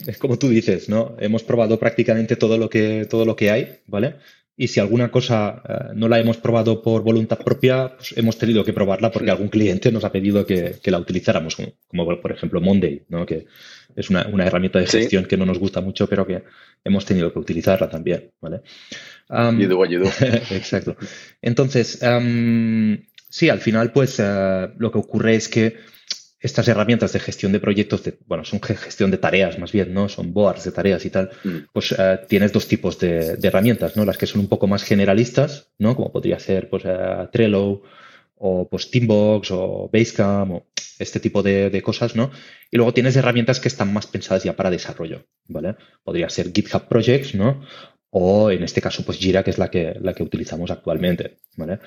es como tú dices, ¿no? Hemos probado prácticamente todo lo que, todo lo que hay, ¿vale? Y si alguna cosa eh, no la hemos probado por voluntad propia, pues hemos tenido que probarla porque algún cliente nos ha pedido que, la utilizáramos, como, por ejemplo Monday, ¿no? que es una, herramienta de gestión que no nos gusta mucho, pero que hemos tenido que utilizarla también. ¿vale? exacto. Entonces, sí, al final, pues eh, lo que ocurre es que estas herramientas de gestión de proyectos, de, bueno, son gestión de tareas más bien, ¿no? Son boards de tareas y tal. Mm. Pues eh, tienes dos tipos de, herramientas, ¿no? Las que son un poco más generalistas, ¿no? Como podría ser, pues, eh, Trello o pues Teambox o Basecamp o este tipo de, cosas, ¿no? Y luego tienes herramientas que están más pensadas ya para desarrollo, ¿vale? Podría ser GitHub Projects, ¿no? O en este caso, pues Jira, que es la que, la que utilizamos actualmente, ¿vale?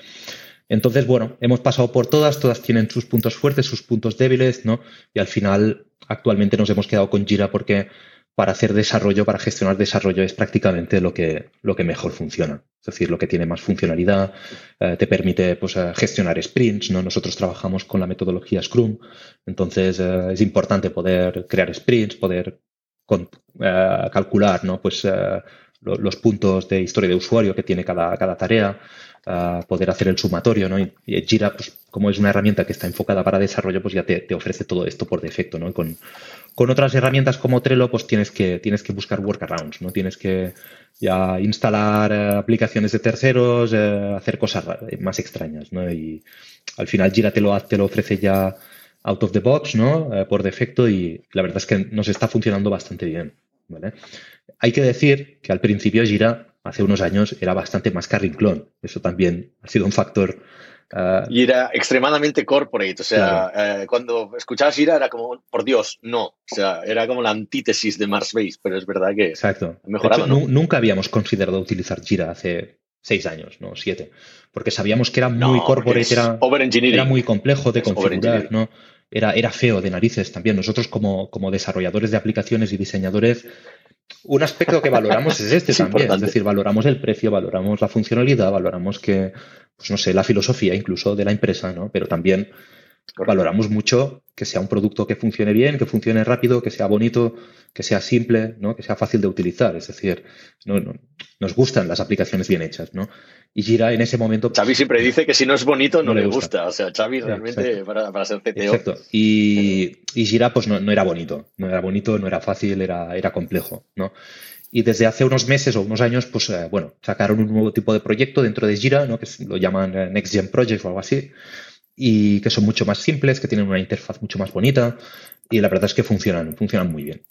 Entonces, bueno, hemos pasado por todas, todas tienen sus puntos fuertes, sus puntos débiles, ¿no? Y al final, actualmente nos hemos quedado con Jira porque para hacer desarrollo, para gestionar desarrollo, es prácticamente lo que, lo que mejor funciona. Es decir, lo que tiene más funcionalidad, eh, te permite pues, eh, gestionar sprints, ¿no? Nosotros trabajamos con la metodología Scrum, entonces eh, es importante poder crear sprints, poder calcular, ¿no? Pues los puntos de historia de usuario que tiene cada, cada tarea, poder hacer el sumatorio, ¿no? Y, Jira, pues como es una herramienta que está enfocada para desarrollo, pues ya te, ofrece todo esto por defecto, ¿no? Con, con, otras herramientas como Trello, pues tienes que, tienes que buscar workarounds, ¿no? Tienes que ya instalar eh, aplicaciones de terceros, eh, hacer cosas más extrañas, ¿no? Y al final Jira te lo, te lo ofrece ya out of the box, ¿no? Eh, por defecto y la verdad es que nos está funcionando bastante bien, ¿vale? Hay que decir que al principio Jira hace unos años era bastante más carrinclón. Eso también ha sido un factor. Ah, y era extremadamente corporate. O sea, eh, cuando escuchabas Jira era como, por Dios, no. O sea, era como la antítesis de Mars Base, pero es verdad que Exacto. ha mejorado. Nunca habíamos considerado utilizar Jira hace seis años, no siete, porque sabíamos que era muy corporate, era, era, muy complejo de configurar, ¿no? Era, era feo de narices también. Nosotros como, como desarrolladores de aplicaciones y diseñadores un aspecto que valoramos es este también, es decir, valoramos el precio, valoramos la funcionalidad, valoramos que, pues no sé, la filosofía incluso de la empresa, ¿no? Pero también valoramos mucho que sea un producto que funcione bien, que funcione rápido, que sea bonito, que sea simple, ¿no? que sea fácil de utilizar. Es decir, nos gustan las aplicaciones bien hechas. ¿no? Y Gira en ese momento... Xavi siempre dice que si no es bonito no, le gusta. O sea, Xavi realmente para, ser CTO... Exacto. Y, y Gira pues no, era bonito. No era bonito, no era fácil, era, era complejo. ¿no? Y desde hace unos meses o unos años, pues eh, bueno, sacaron un nuevo tipo de proyecto dentro de Gira, ¿no? que lo llaman eh, Next Gen Project o algo así y que son mucho más simples, que tienen una interfaz mucho más bonita y la verdad es que funcionan, funcionan muy bien.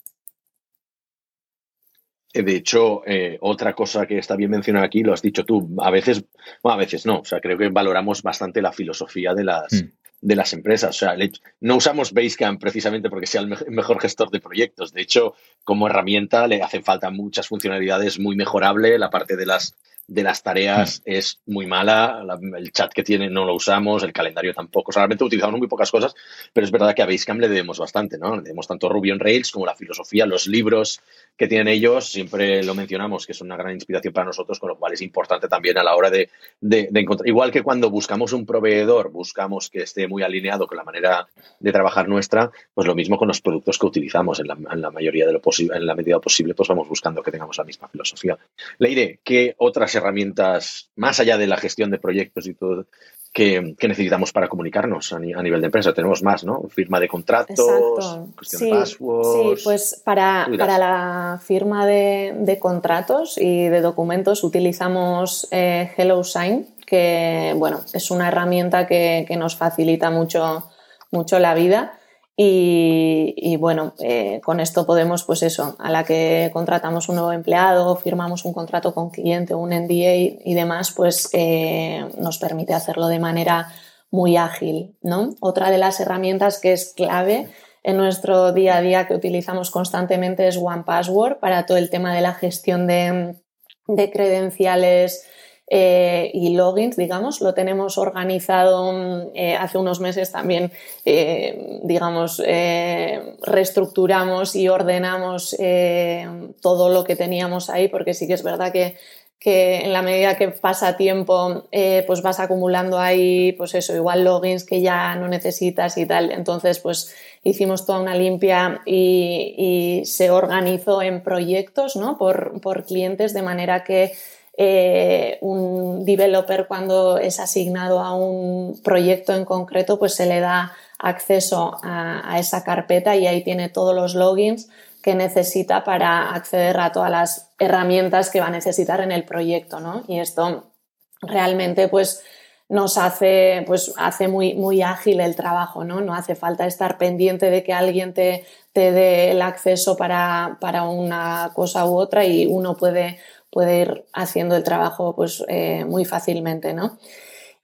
Eh, de hecho, eh, otra cosa que está bien mencionada aquí, lo has dicho tú, a veces, bueno, a veces no, o sea, creo que valoramos bastante la filosofía de las, mm. de las empresas. O sea, no usamos Basecamp precisamente porque sea el mejor gestor de proyectos. De hecho, como herramienta le hacen falta muchas funcionalidades muy mejorable, la parte de las de las tareas es muy mala, el chat que tiene no lo usamos, el calendario tampoco, solamente utilizamos muy pocas cosas, pero es verdad que a Basecamp le debemos bastante, ¿no? Le debemos tanto Ruby on Rails como la filosofía, los libros que tienen ellos, siempre lo mencionamos, que es una gran inspiración para nosotros, con lo cual es importante también a la hora de, encontrar, igual que cuando buscamos un proveedor, buscamos que esté muy alineado con la manera de trabajar nuestra, pues lo mismo con los productos que utilizamos, en la, mayoría de lo posible, en la medida posible, pues vamos buscando que tengamos la misma filosofía. Leire, ¿qué otras herramientas, más allá de la gestión de proyectos y todo, que, necesitamos para comunicarnos a, nivel de empresa. Tenemos más, ¿no? Firma de contratos, cuestión de passwords. Sí, pues para, para la firma de, de, contratos y de documentos utilizamos eh, HelloSign, que bueno, es una herramienta que, que nos facilita mucho, mucho la vida. Y, bueno, eh, con esto podemos, pues eso, a la que contratamos un nuevo empleado, firmamos un contrato con cliente, un NDA y demás, pues eh, nos permite hacerlo de manera muy ágil, ¿no? Otra de las herramientas que es clave en nuestro día a día que utilizamos constantemente es OnePassword para todo el tema de la gestión de, de credenciales eh, y logins, digamos. Lo tenemos organizado mm, eh, hace unos meses también, eh, digamos, reestructuramos y ordenamos todo lo que teníamos ahí, porque sí que es verdad que que en la medida que pasa tiempo, pues vas acumulando ahí, pues eso, igual logins que ya no necesitas y tal. Entonces, pues hicimos toda una limpia y, se organizó en proyectos, ¿no? Por, por clientes de manera que eh, un developer cuando es asignado a un proyecto en concreto, pues se le da acceso a, esa carpeta y ahí tiene todos los logins que necesita para acceder a todas las herramientas que va a necesitar en el proyecto, ¿no? Y esto realmente pues nos hace, pues, hace muy, muy ágil el trabajo, ¿no? No hace falta estar pendiente de que alguien te, te dé el acceso para, para, una cosa u otra y uno puede puede ir haciendo el trabajo pues, eh, muy fácilmente. ¿no?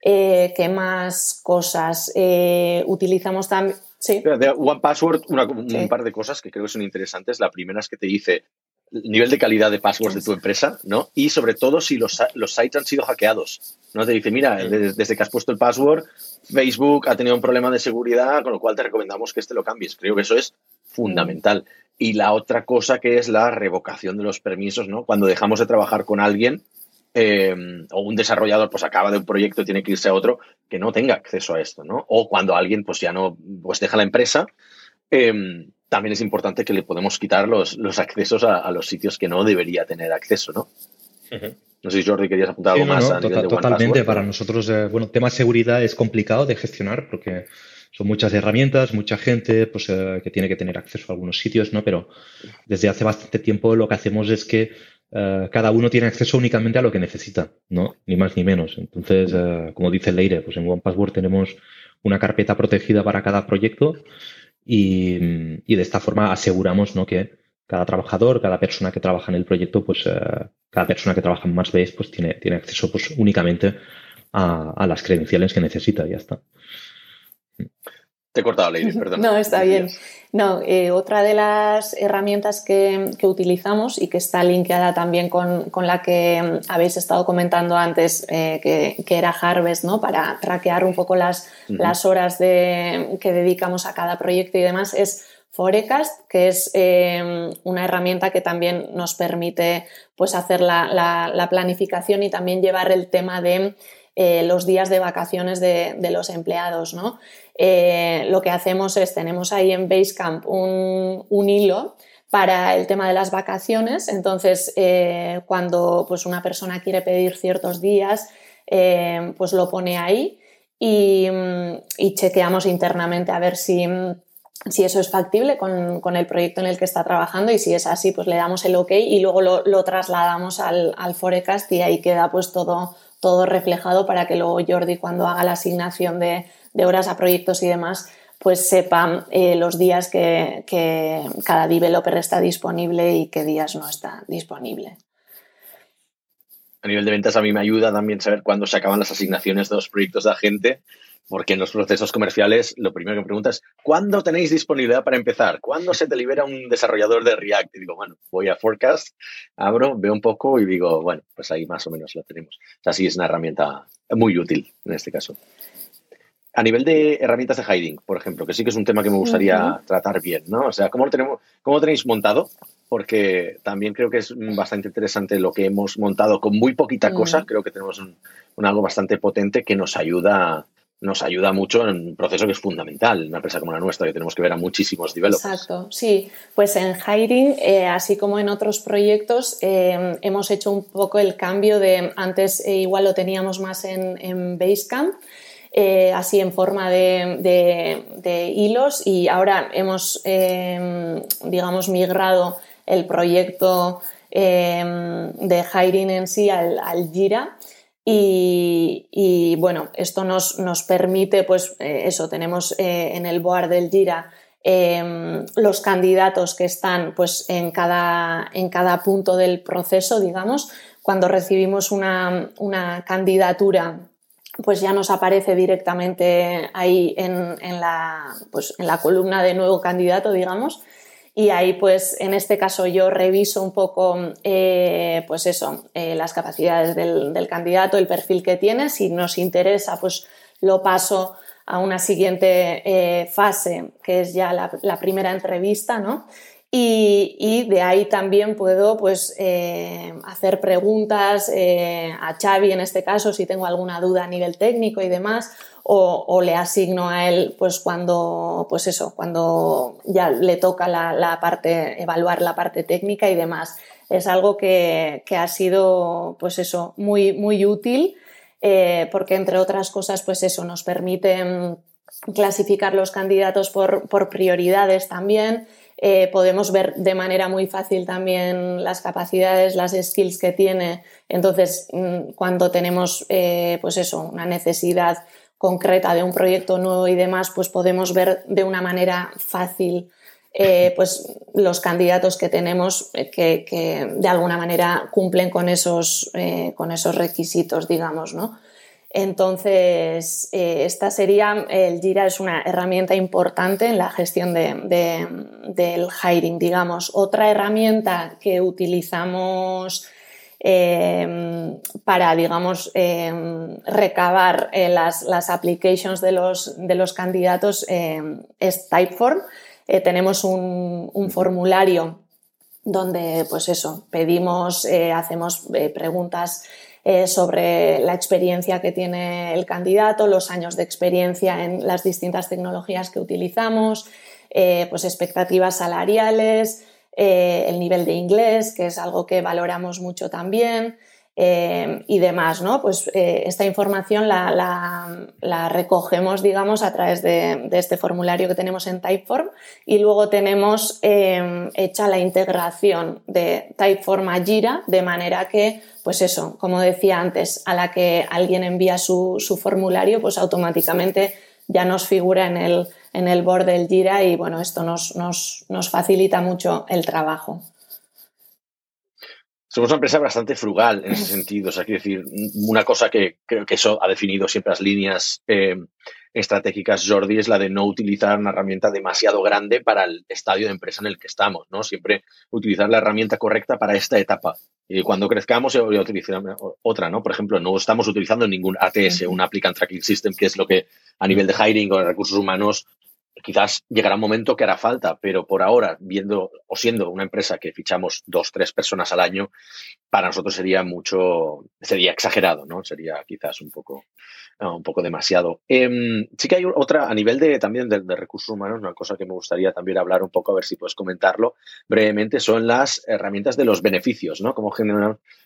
Eh, ¿Qué más cosas? Eh, utilizamos también... Sí. De One Password, un par de cosas que creo que son interesantes. La primera es que te dice el nivel de calidad de passwords de tu empresa, ¿no? Y sobre todo si los, los sites han sido hackeados. ¿no? Te dice, mira, desde, que has puesto el password, Facebook ha tenido un problema de seguridad, con lo cual te recomendamos que este lo cambies. Creo que eso es fundamental. Y la otra cosa que es la revocación de los permisos, ¿no? Cuando dejamos de trabajar con alguien eh, o un desarrollador pues acaba de un proyecto y tiene que irse a otro, que no tenga acceso a esto, ¿no? O cuando alguien pues ya no pues deja la empresa, eh, también es importante que le podemos quitar los, los accesos a, los sitios que no debería tener acceso, ¿no? No sé si Jordi querías apuntar algo más. a nivel de totalmente, para nosotros, eh, bueno, tema seguridad es complicado de gestionar porque son muchas herramientas, mucha gente pues, eh, que tiene que tener acceso a algunos sitios, ¿no? Pero desde hace bastante tiempo lo que hacemos es que eh, cada uno tiene acceso únicamente a lo que necesita, ¿no? Ni más ni menos. Entonces, eh, como dice Leire, pues en OnePassword tenemos una carpeta protegida para cada proyecto y, de esta forma aseguramos ¿no? que cada trabajador, cada persona que trabaja en el proyecto, pues cada persona que trabaja en Marsbase pues tiene, tiene acceso pues únicamente a, a las credenciales que necesita y ya está. Te he cortado, Lady, perdón. No, está bien. No, eh, otra de las herramientas que, utilizamos y que está linkeada también con, la que mm, habéis estado comentando antes, eh, que, era Harvest, ¿no? Para traquear un poco las, las horas de, que dedicamos a cada proyecto y demás, es Forecast, que es eh, una herramienta que también nos permite pues, hacer la, la planificación y también llevar el tema de eh, los días de vacaciones de, los empleados. ¿no? Eh, lo que hacemos es, tenemos ahí en Basecamp un, un hilo para el tema de las vacaciones. Entonces, eh, cuando pues, una persona quiere pedir ciertos días, pues lo pone ahí y, chequeamos internamente a ver si, si eso es factible con, el proyecto en el que está trabajando y si es así, pues le damos el OK y luego lo, trasladamos al, al, Forecast y ahí queda pues todo todo reflejado para que luego Jordi cuando haga la asignación de, horas a proyectos y demás, pues sepa eh, los días que, cada developer está disponible y qué días no está disponible. A nivel de ventas a mí me ayuda también saber cuándo se acaban las asignaciones de los proyectos de agente porque en los procesos comerciales lo primero que me preguntas es ¿cuándo tenéis disponibilidad para empezar? ¿Cuándo se te libera un desarrollador de React? Y digo, bueno, voy a Forecast, abro, veo un poco y digo, bueno, pues ahí más o menos lo tenemos. O sea, sí es una herramienta muy útil en este caso. A nivel de herramientas de hiding, por ejemplo, que sí que es un tema que me gustaría tratar bien, ¿no? O sea, ¿cómo lo, tenemos, ¿cómo tenéis montado? Porque también creo que es bastante interesante lo que hemos montado con muy poquita cosa. Creo que tenemos un, un algo bastante potente que nos ayuda nos ayuda mucho en un proceso que es fundamental en una empresa como la nuestra, que tenemos que ver a muchísimos developers. Exacto, sí. Pues en Hiring, eh, así como en otros proyectos, eh, hemos hecho un poco el cambio de, antes eh, igual lo teníamos más en, Basecamp, así en forma de, hilos, y ahora hemos, digamos, migrado el proyecto de Hiring en sí al, al Jira. Y, bueno, esto nos, permite, pues eh, eso, tenemos eh, en el board del Gira em, los candidatos que están pues, en, cada, en cada punto del proceso, digamos. Cuando recibimos una, candidatura, pues ya nos aparece directamente ahí en, la, pues, en la columna de nuevo candidato, digamos y ahí pues en este caso yo reviso un poco eh, pues eso, eh, las capacidades del, candidato, el perfil que tiene, si nos interesa pues lo paso a una siguiente eh, fase que es ya la, primera entrevista, ¿no? Y, de ahí también puedo pues hacer preguntas a Xavi en este caso si tengo alguna duda a nivel técnico y demás o, le asigno a él pues cuando, pues eso, cuando ya le toca la, parte, evaluar la parte técnica y demás. Es algo que, ha sido pues eso, muy, muy útil eh, porque entre otras cosas pues eso nos permite mm, clasificar los candidatos por, prioridades también. Eh, podemos ver de manera muy fácil también las capacidades, las skills que tiene. Entonces, mm, cuando tenemos, eh, pues eso, una necesidad concreta de un proyecto nuevo y demás, pues podemos ver de una manera fácil eh, pues los candidatos que tenemos eh, que, de alguna manera cumplen con esos, con esos requisitos, digamos, ¿no? Entonces, esta sería, el Jira es una herramienta importante en la gestión del hiring, digamos. Otra herramienta que utilizamos Em, para, digamos, em, recabar eh, las, las, applications de los, de los candidatos em, es Typeform. Eh, tenemos un, un, formulario donde, pues eso, pedimos, eh, hacemos preguntas sobre la experiencia que tiene el candidato, los años de experiencia en las distintas tecnologías que utilizamos, pues expectativas salariales, eh, el nivel de inglés, que es algo que valoramos mucho también. Eh, y demás, ¿no? Pues eh, esta información la, recogemos, digamos, a través de, este formulario que tenemos en Typeform y luego tenemos hecha la integración de Typeform a Jira de manera que, pues eso, como decía antes, a la que alguien envía su, formulario, pues automáticamente ya nos figura en el, en el board del Jira y bueno, esto nos, nos, facilita mucho el trabajo. Somos una empresa bastante frugal en ese sentido. O sea, quiero decir, una cosa que creo que eso ha definido siempre las líneas eh, estratégicas Jordi es la de no utilizar una herramienta demasiado grande para el estadio de empresa en el que estamos, ¿no? Siempre utilizar la herramienta correcta para esta etapa. Y cuando crezcamos, voy a utilizar otra, ¿no? Por ejemplo, no estamos utilizando ningún ATS, un Applicant Tracking System, que es lo que a nivel de hiring o de recursos humanos quizás llegará un momento que hará falta, pero por ahora, viendo o siendo una empresa que fichamos dos, tres personas al año, para nosotros sería mucho, sería exagerado, ¿no? Sería quizás un poco, un poco demasiado. Em, sí que hay otra, a nivel de también de, recursos humanos, una cosa que me gustaría también hablar un poco, a ver si puedes comentarlo brevemente, son las herramientas de los beneficios, ¿no? Cómo,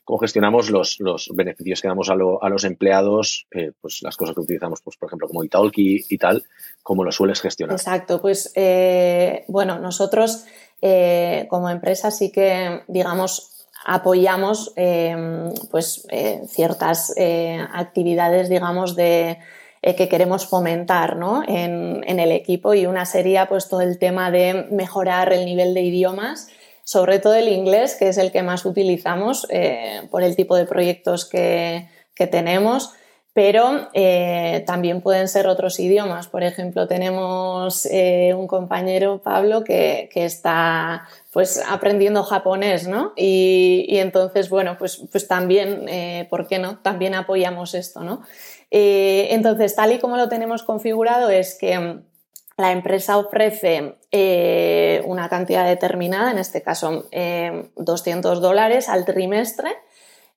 cómo gestionamos los, los, beneficios que damos a, los empleados, eh, pues las cosas que utilizamos, pues por ejemplo, como Italki y tal, cómo lo sueles gestionar. Exacto, pues eh, bueno, nosotros eh, como empresa sí que, digamos, apoyamos em, pues, eh, ciertas eh, actividades, digamos, de, eh, que queremos fomentar ¿no? en, en, el equipo y una sería pues, todo el tema de mejorar el nivel de idiomas, sobre todo el inglés, que es el que más utilizamos por el tipo de proyectos que, que tenemos pero eh, también pueden ser otros idiomas. Por ejemplo, tenemos eh, un compañero, Pablo, que, está pues aprendiendo japonés, ¿no? Y, entonces, bueno, pues, pues también, eh, ¿por qué no? También apoyamos esto, ¿no? entonces, tal y como lo tenemos configurado es que la empresa ofrece una cantidad determinada, en este caso 200 dólares al trimestre,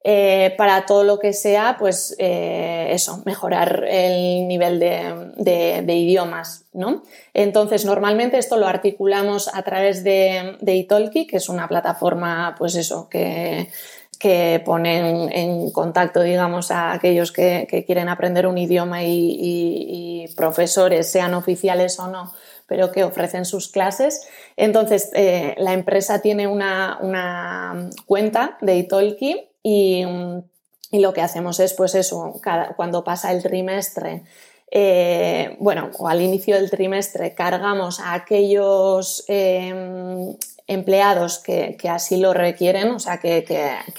eh, para todo lo que sea, pues eh, eso, mejorar el nivel de, idiomas, ¿no? Entonces, normalmente esto lo articulamos a través de, de Italki, que es una plataforma, pues eso, que, que pone en, contacto, digamos, a aquellos que, quieren aprender un idioma y, profesores, sean oficiales o no, pero que ofrecen sus clases. Entonces, eh, la empresa tiene una, una cuenta de Italki y, lo que hacemos es, pues eso, cuando pasa el trimestre, eh, bueno, o al inicio del trimestre, cargamos a aquellos em, empleados que, así lo requieren, o sea, que,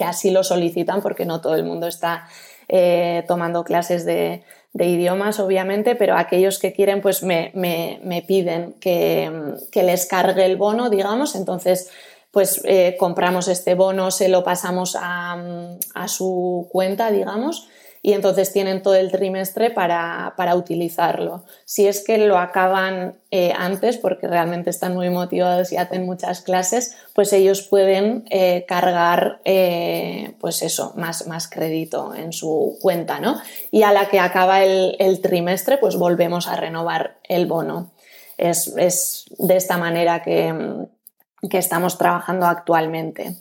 así lo solicitan, porque no todo el mundo está eh, tomando clases de, idiomas, obviamente, pero aquellos que quieren, pues me, piden que, les cargue el bono, digamos, entonces pues eh, compramos este bono, se lo pasamos a, su cuenta, digamos, y entonces tienen todo el trimestre para, utilizarlo. Si es que lo acaban eh, antes, porque realmente están muy motivados y hacen muchas clases, pues ellos pueden eh, cargar, pues eso, más, más crédito en su cuenta, ¿no? Y a la que acaba el, trimestre, pues volvemos a renovar el bono. Es, de esta manera que, que estamos trabajando actualmente.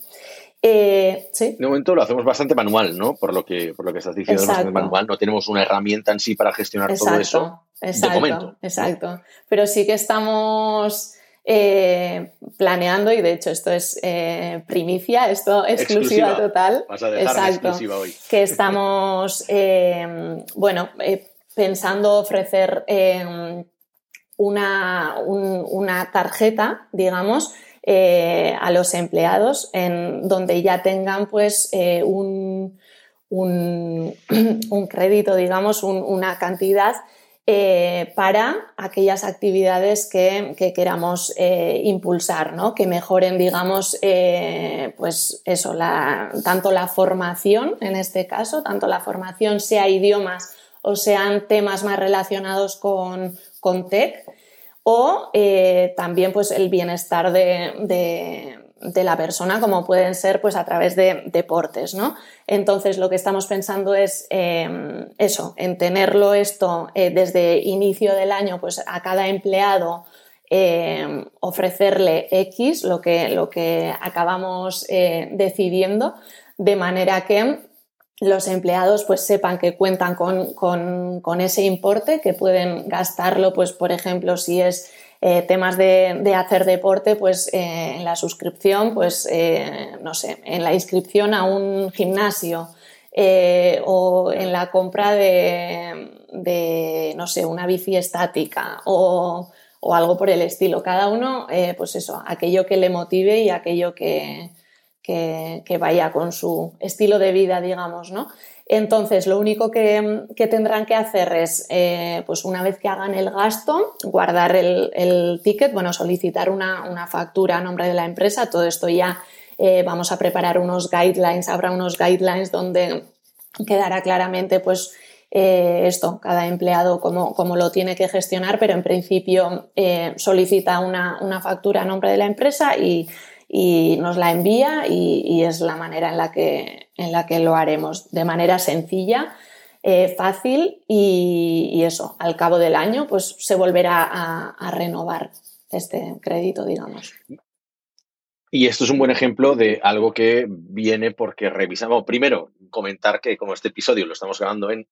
Eh, De momento lo hacemos bastante manual, ¿no? Por lo que, por lo que estás diciendo, manual. No tenemos una herramienta en sí para gestionar todo eso. Exacto, de momento, exacto. Pero sí que estamos eh, planeando, y de hecho esto es eh, primicia, esto exclusiva, total. Vas a dejar exacto, exclusiva hoy. Que estamos, bueno, pensando ofrecer una, una tarjeta, digamos, eh, a los empleados en donde ya tengan pues eh, un, un, crédito, digamos, una cantidad eh, para aquellas actividades que, queramos impulsar, ¿no? que mejoren, digamos, pues eso, tanto la formación, en este caso, tanto la formación sea idiomas o sean temas más relacionados con, con tech, o eh, también pues el bienestar de, la persona, como pueden ser pues a través de deportes, ¿no? Entonces lo que estamos pensando es em, eso, en tenerlo esto eh, desde inicio del año, pues a cada empleado em, ofrecerle X, lo que, lo que acabamos eh, decidiendo, de manera que los empleados pues sepan que cuentan con, ese importe, que pueden gastarlo, pues por ejemplo, si es eh, temas de, hacer deporte, pues eh, en la suscripción, pues eh, no sé, en la inscripción a un gimnasio o en la compra de, no sé, una bici estática o, o algo por el estilo. Cada uno, pues eso, aquello que le motive y aquello que, que, vaya con su estilo de vida, digamos, ¿no? Entonces, lo único que, tendrán que hacer es, eh, pues una vez que hagan el gasto, guardar el, ticket, bueno, solicitar una, factura a nombre de la empresa. Todo esto ya eh, vamos a preparar unos guidelines, habrá unos guidelines donde quedará claramente, pues, eh, esto, cada empleado cómo, lo tiene que gestionar, pero en principio solicita una, una factura a nombre de la empresa y y nos la envía y, es la manera en la, que, en la que lo haremos, de manera sencilla, eh, fácil y, eso, al cabo del año pues se volverá a renovar este crédito, digamos. Y esto es un buen ejemplo de algo que viene porque revisamos. Primero, comentar que como este episodio lo estamos grabando en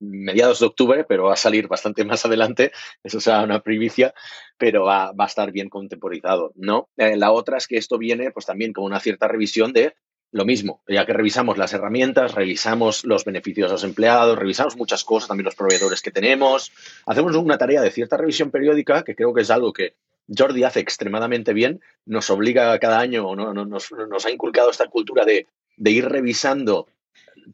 mediados de octubre, pero va a salir bastante más adelante, eso será una primicia, pero va, a estar bien contemporizado, ¿no? Eh, la otra es que esto viene pues también con una cierta revisión de lo mismo, ya que revisamos las herramientas, revisamos los beneficios de los empleados, revisamos muchas cosas, también los proveedores que tenemos, hacemos una tarea de cierta revisión periódica, que creo que es algo que Jordi hace extremadamente bien, nos obliga cada año, ¿no? nos, ha inculcado esta cultura de, ir revisando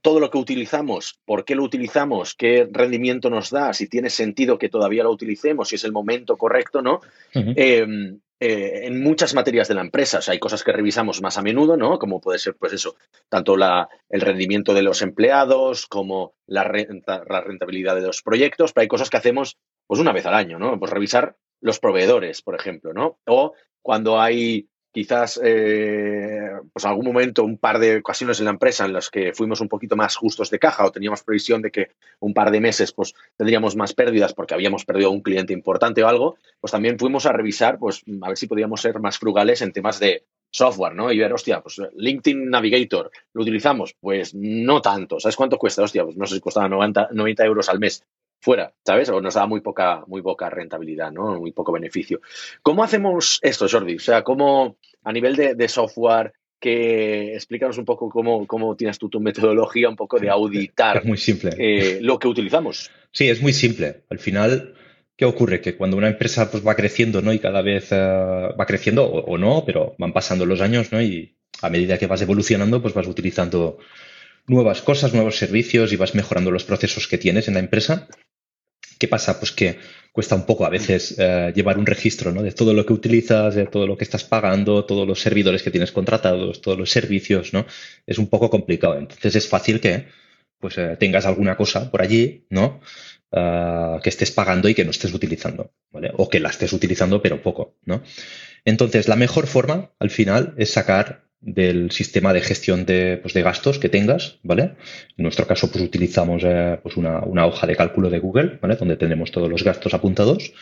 todo lo que utilizamos, por qué lo utilizamos, qué rendimiento nos da, si tiene sentido que todavía lo utilicemos, si es el momento correcto, ¿no? Em, eh, en muchas materias de la empresa. hay cosas que revisamos más a menudo, ¿no? Como puede ser, pues eso, tanto la, el rendimiento de los empleados como la, la, rentabilidad de los proyectos, pero hay cosas que hacemos pues una vez al año, ¿no? Pues revisar los proveedores, por ejemplo, ¿no? O cuando hay quizás eh, pues algún momento, un par de ocasiones en la empresa en las que fuimos un poquito más justos de caja o teníamos previsión de que un par de meses pues tendríamos más pérdidas porque habíamos perdido un cliente importante o algo, pues también fuimos a revisar, pues a ver si podíamos ser más frugales en temas de software, ¿no? Y ver, hostia, pues LinkedIn Navigator, ¿lo utilizamos? Pues no tanto. ¿Sabes cuánto cuesta? Hostia, pues no sé si costaba 90, 90 euros al mes fuera, ¿sabes? O nos da muy poca, muy poca rentabilidad, ¿no? Muy poco beneficio. ¿Cómo hacemos esto, Jordi? O sea, ¿cómo a nivel de, software, que explícanos un poco cómo, cómo, tienes tú tu metodología un poco de auditar muy simple. Eh, lo que utilizamos. Sí, es muy simple. Al final, ¿qué ocurre? Que cuando una empresa pues, va creciendo, ¿no? Y cada vez eh, va creciendo, o, o, no, pero van pasando los años, ¿no? Y a medida que vas evolucionando, pues vas utilizando nuevas cosas, nuevos servicios y vas mejorando los procesos que tienes en la empresa. ¿Qué pasa? Pues que cuesta un poco a veces eh, llevar un registro ¿no? de todo lo que utilizas, de todo lo que estás pagando, todos los servidores que tienes contratados, todos los servicios, ¿no? Es un poco complicado. Entonces es fácil que pues eh, tengas alguna cosa por allí, ¿no? Ah, que estés pagando y que no estés utilizando. O que la estés utilizando pero poco, ¿no? Entonces, la mejor forma, al final, es sacar del sistema de gestión de, pues, de gastos que tengas, ¿vale? En nuestro caso, pues utilizamos eh, pues una, hoja de cálculo de Google, ¿vale? Donde tenemos todos los gastos apuntados.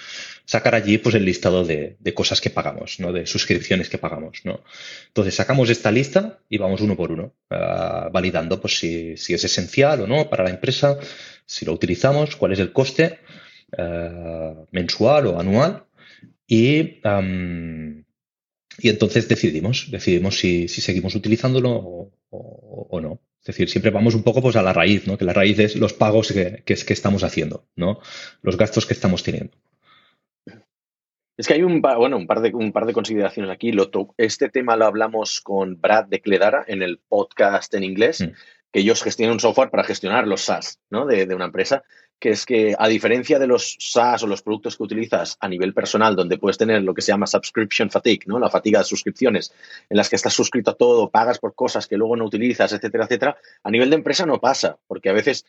Sacar allí, pues, el listado de, de cosas que pagamos, ¿no? De suscripciones que pagamos, ¿no? Entonces, sacamos esta lista y vamos uno por uno, uh, validando, pues, si, si, es esencial o no para la empresa, si lo utilizamos, cuál es el coste uh, mensual o anual y, y entonces decidimos, decidimos si, si seguimos utilizándolo o, o, o, no. Es decir, siempre vamos un poco pues, a la raíz, ¿no? que la raíz es los pagos que, que, que estamos haciendo, ¿no? los gastos que estamos teniendo. Es que hay un, bueno, un, par de, un par de consideraciones aquí. Lo este tema lo hablamos con Brad de Cledara en el podcast en inglés, mm. que ellos gestionan un software para gestionar los SaaS ¿no? de, de, una empresa que es que a diferencia de los SaaS o los productos que utilizas a nivel personal, donde puedes tener lo que se llama subscription fatigue, ¿no? la fatiga de suscripciones, en las que estás suscrito a todo, pagas por cosas que luego no utilizas, etcétera, etcétera, a nivel de empresa no pasa, porque a veces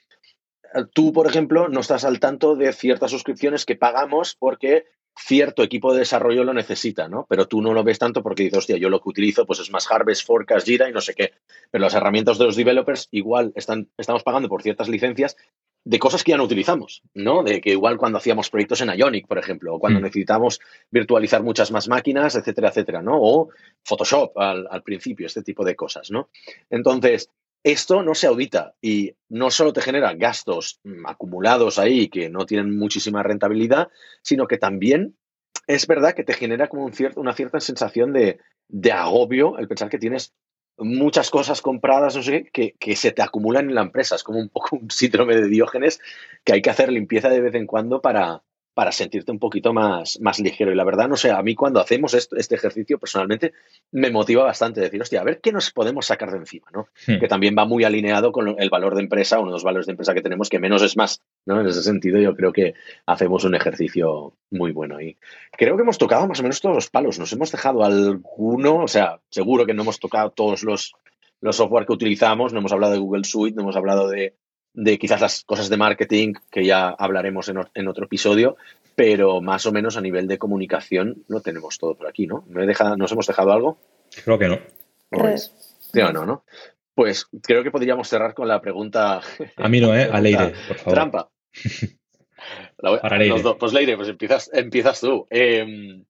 eh, tú, por ejemplo, no estás al tanto de ciertas suscripciones que pagamos porque cierto equipo de desarrollo lo necesita, ¿no? Pero tú no lo ves tanto porque dices, hostia, yo lo que utilizo pues es más Harvest, Forecast, Jira y no sé qué. Pero las herramientas de los developers igual están, estamos pagando por ciertas licencias de cosas que ya no utilizamos, ¿no? De que igual cuando hacíamos proyectos en Ionic, por ejemplo, o cuando mm. necesitamos virtualizar muchas más máquinas, etcétera, etcétera, ¿no? O Photoshop al, al, principio, este tipo de cosas, ¿no? Entonces, esto no se audita y no solo te genera gastos acumulados ahí que no tienen muchísima rentabilidad, sino que también es verdad que te genera como un cierto, una cierta sensación de, de agobio el pensar que tienes muchas cosas compradas, no sé que, que, se te acumulan en la empresa. Es como un poco un síndrome de Diógenes que hay que hacer limpieza de vez en cuando para, para sentirte un poquito más, más ligero. Y la verdad, no sé, a mí cuando hacemos esto, este ejercicio personalmente me motiva bastante decir, hostia, a ver qué nos podemos sacar de encima, ¿no? Hmm. Que también va muy alineado con el valor de empresa, uno de los valores de empresa que tenemos, que menos es más, ¿no? En ese sentido, yo creo que hacemos un ejercicio muy bueno. Y creo que hemos tocado más o menos todos los palos. Nos hemos dejado alguno, o sea, seguro que no hemos tocado todos los, los software que utilizamos, no hemos hablado de Google Suite, no hemos hablado de, de quizás las cosas de marketing, que ya hablaremos en, en, otro episodio, pero más o menos a nivel de comunicación lo tenemos todo por aquí, ¿no? ¿Me dejado, ¿Nos hemos dejado algo? Creo que no. Pues, no, no, ¿no? Pues creo que podríamos cerrar con la pregunta. A mí no, ¿eh? A Leire, por favor. Trampa. Para Leire. Dos, pues Leire, pues empiezas, empiezas tú. Eh,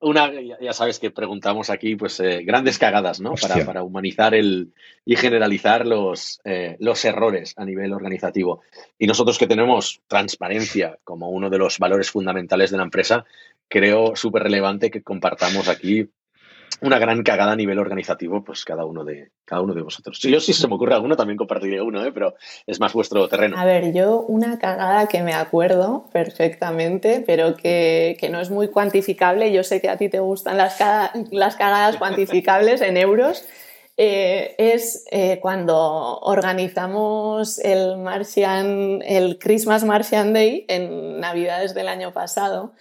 una, ya sabes que preguntamos aquí, pues, eh, grandes cagadas, ¿no? Para, para, humanizar el, y generalizar los, eh, los errores a nivel organizativo. Y nosotros que tenemos transparencia como uno de los valores fundamentales de la empresa, creo súper relevante que compartamos aquí una gran cagada a nivel organizativo, pues cada uno de, cada uno de vosotros. Yo si se me ocurre alguno, también compartiré uno, ¿eh? pero es más vuestro terreno. A ver, yo una cagada que me acuerdo perfectamente, pero que, que no es muy cuantificable. Yo sé que a ti te gustan las, las cagadas cuantificables en euros. Eh, es eh, cuando organizamos el Martian, el Christmas Martian Day en Navidades del año pasado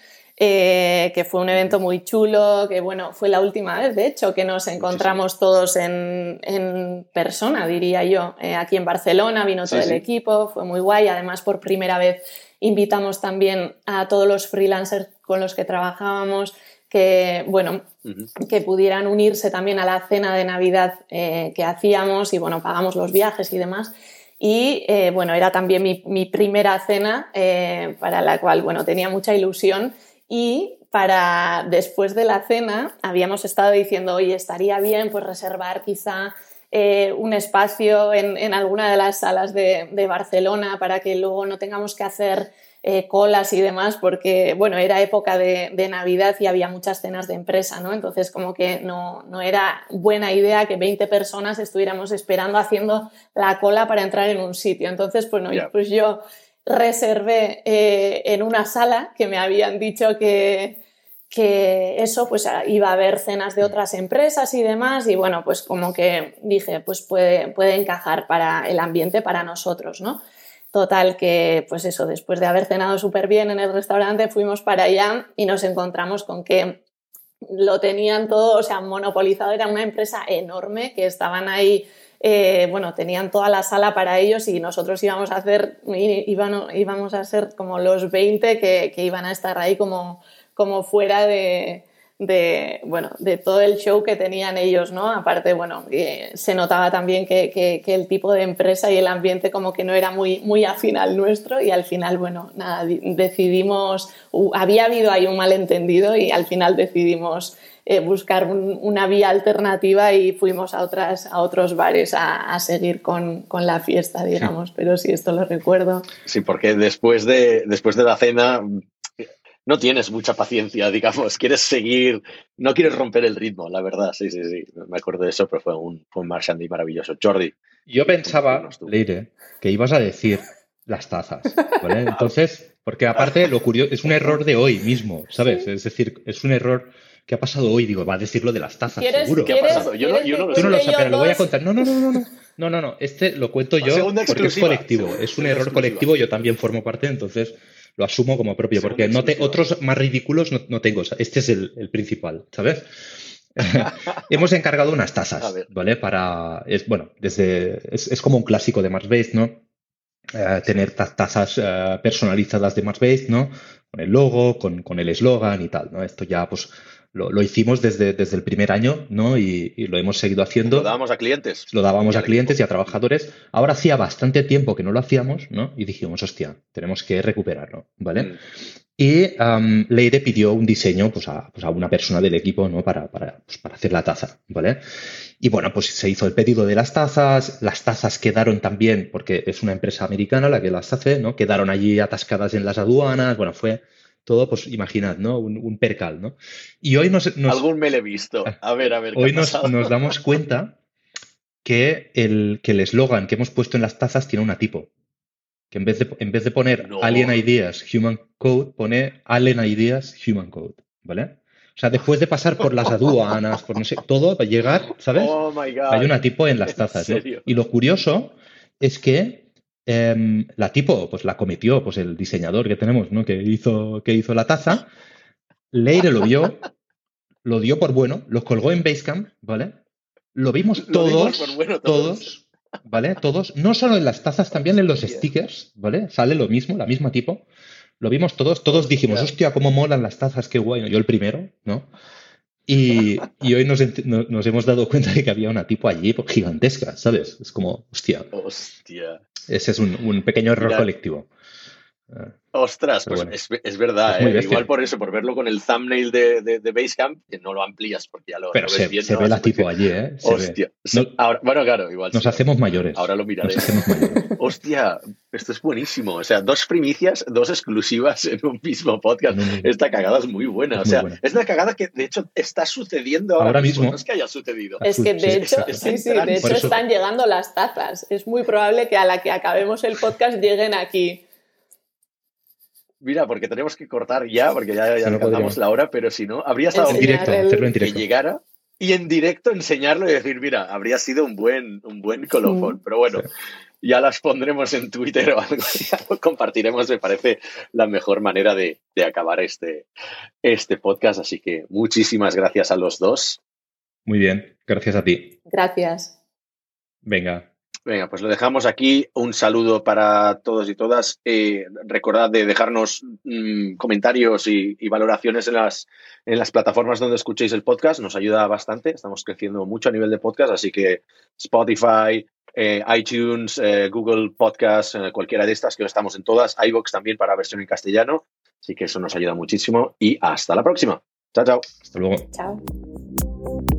eh, que fue un evento muy chulo, que bueno, fue la última vez, de hecho, que nos encontramos todos en, en, persona, diría yo. Eh, aquí en Barcelona vino todo sí, el equipo, fue muy guay. Además, por primera vez invitamos también a todos los freelancers con los que trabajábamos que, bueno, uh -huh. que pudieran unirse también a la cena de Navidad eh, que hacíamos y, bueno, pagamos los viajes y demás. Y eh, bueno, era también mi, mi primera cena eh, para la cual, bueno, tenía mucha ilusión y para después de la cena habíamos estado diciendo, oye, estaría bien pues reservar quizá eh, un espacio en, en, alguna de las salas de, de, Barcelona para que luego no tengamos que hacer eh, colas y demás, porque bueno, era época de, de, Navidad y había muchas cenas de empresa, ¿no? Entonces como que no, no era buena idea que 20 personas estuviéramos esperando haciendo la cola para entrar en un sitio. Entonces, bueno, yeah. pues yo reservé eh, en una sala que me habían dicho que, que eso, pues iba a haber cenas de otras empresas y demás, y bueno, pues como que dije, pues puede, puede encajar para el ambiente para nosotros, ¿no? Total, que pues eso, después de haber cenado súper bien en el restaurante, fuimos para allá y nos encontramos con que lo tenían todo, o sea, monopolizado, era una empresa enorme que estaban ahí eh, bueno, tenían toda la sala para ellos y nosotros íbamos a hacer, íbamos a ser como los 20 que, iban a estar ahí como, fuera de, bueno, de todo el show que tenían ellos, ¿no? Aparte, bueno, eh, se notaba también que, el tipo de empresa y el ambiente como que no era muy, muy afín al nuestro y al final, bueno, nada, decidimos, había habido ahí un malentendido y al final decidimos eh, buscar una vía alternativa y fuimos a, otras, a otros bares a, seguir con, la fiesta, digamos. Pero sí, esto lo recuerdo. Sí, porque después de, después de la cena no tienes mucha paciencia, digamos, quieres seguir, no quieres romper el ritmo, la verdad, sí, sí, sí, me acuerdo de eso, pero fue un, fue un maravilloso. Jordi. Yo pensaba, Leire, que ibas a decir las tazas, ¿vale? Entonces, porque aparte lo curioso, es un error de hoy mismo, ¿sabes? Es decir, es un error ¿Qué ha pasado hoy? Digo, va a decir lo de las tazas, seguro. ¿Qué ha pasado? Yo no, yo no lo sé. Tú no lo sabes, lo voy a contar. No, no, no, no, no. No, no, no. Este lo cuento yo porque es colectivo. Es un error colectivo. Yo también formo parte, entonces lo asumo como propio. Porque no te, otros más ridículos no, tengo. Este es el, principal, ¿sabes? Hemos encargado unas tazas, ¿vale? Para. Es, bueno, desde. Es, como un clásico de Mars Base, ¿no? Eh, tener tazas eh, personalizadas de Mars Base, ¿no? Con el logo, con, con el eslogan y tal, ¿no? Esto ya, pues lo, hicimos desde, desde, el primer año, ¿no? Y, lo hemos seguido haciendo. Lo dábamos a clientes. Lo dábamos a, clientes y a trabajadores. Ahora hacía bastante tiempo que no lo hacíamos, ¿no? Y dijimos, hostia, tenemos que recuperarlo, ¿vale? Mm. Y Leire pidió un diseño pues a, pues a, una persona del equipo ¿no? para, para, pues para, hacer la taza, ¿vale? Y bueno, pues se hizo el pedido de las tazas, las tazas quedaron también, porque es una empresa americana la que las hace, ¿no? Quedaron allí atascadas en las aduanas, bueno, fue, todo, pues imaginad, ¿no? Un, percal, ¿no? Y hoy nos, Algún me le he visto. A ver, a ver. hoy nos, damos cuenta que el que el eslogan que hemos puesto en las tazas tiene una tipo. Que en vez de, en vez de poner Alien Ideas Human Code, pone Alien Ideas Human Code, ¿vale? O sea, después de pasar por las aduanas, por no sé, todo, para llegar, ¿sabes? Oh Hay una tipo en las tazas. Y lo curioso es que Em, la tipo, pues la cometió pues el diseñador que tenemos, ¿no? Que hizo, que hizo la taza. Leire lo vio, lo dio por bueno, lo colgó en Basecamp, ¿vale? Lo vimos todos, todos, ¿vale? Todos, no solo en las tazas, también en los stickers, ¿vale? Sale lo mismo, la misma tipo. Lo vimos todos, todos dijimos, hostia, cómo molan las tazas, qué guay. Yo el primero, ¿no? Y, hoy nos, hemos dado cuenta de que había una tipo allí gigantesca, ¿sabes? Es como, hostia. Hostia. Ese es un, pequeño error colectivo. Ostras, pues es, verdad, ¿eh? igual por eso, por verlo con el thumbnail de, de, Basecamp, que no lo amplías porque ya lo, Pero se, Se ve la tipo allí, ¿eh? Hostia. bueno, claro, igual. Nos hacemos mayores. Ahora lo miraré. Hostia, esto es buenísimo. O sea, dos primicias, dos exclusivas en un mismo podcast. Esta cagada es muy buena. o sea, es una cagada que de hecho está sucediendo ahora, mismo. No es que haya sucedido. Es que de hecho, sí, sí, de hecho están llegando las tazas. Es muy probable que a la que acabemos el podcast lleguen aquí. Mira, porque tenemos que cortar ya, porque ya, ya no la hora, pero si no, habría estado en directo, hacerlo en directo. Que llegara y en directo enseñarlo y decir, mira, habría sido un buen, un buen colofón. Pero bueno, ya las pondremos en Twitter o algo, ya lo compartiremos, me parece la mejor manera de, de acabar este, este podcast. Así que muchísimas gracias a los dos. Muy bien, gracias a ti. Gracias. Venga, Venga, pues lo dejamos aquí. Un saludo para todos y todas. Eh, recordad de dejarnos mm, comentarios y, valoraciones en las, en las plataformas donde escuchéis el podcast. Nos ayuda bastante. Estamos creciendo mucho a nivel de podcast, así que Spotify, eh, iTunes, eh, Google Podcast, cualquiera de estas, que estamos en todas. iBox también para versión en castellano. Así que eso nos ayuda muchísimo. Y hasta la próxima. Chao, chao. Hasta luego. Chao.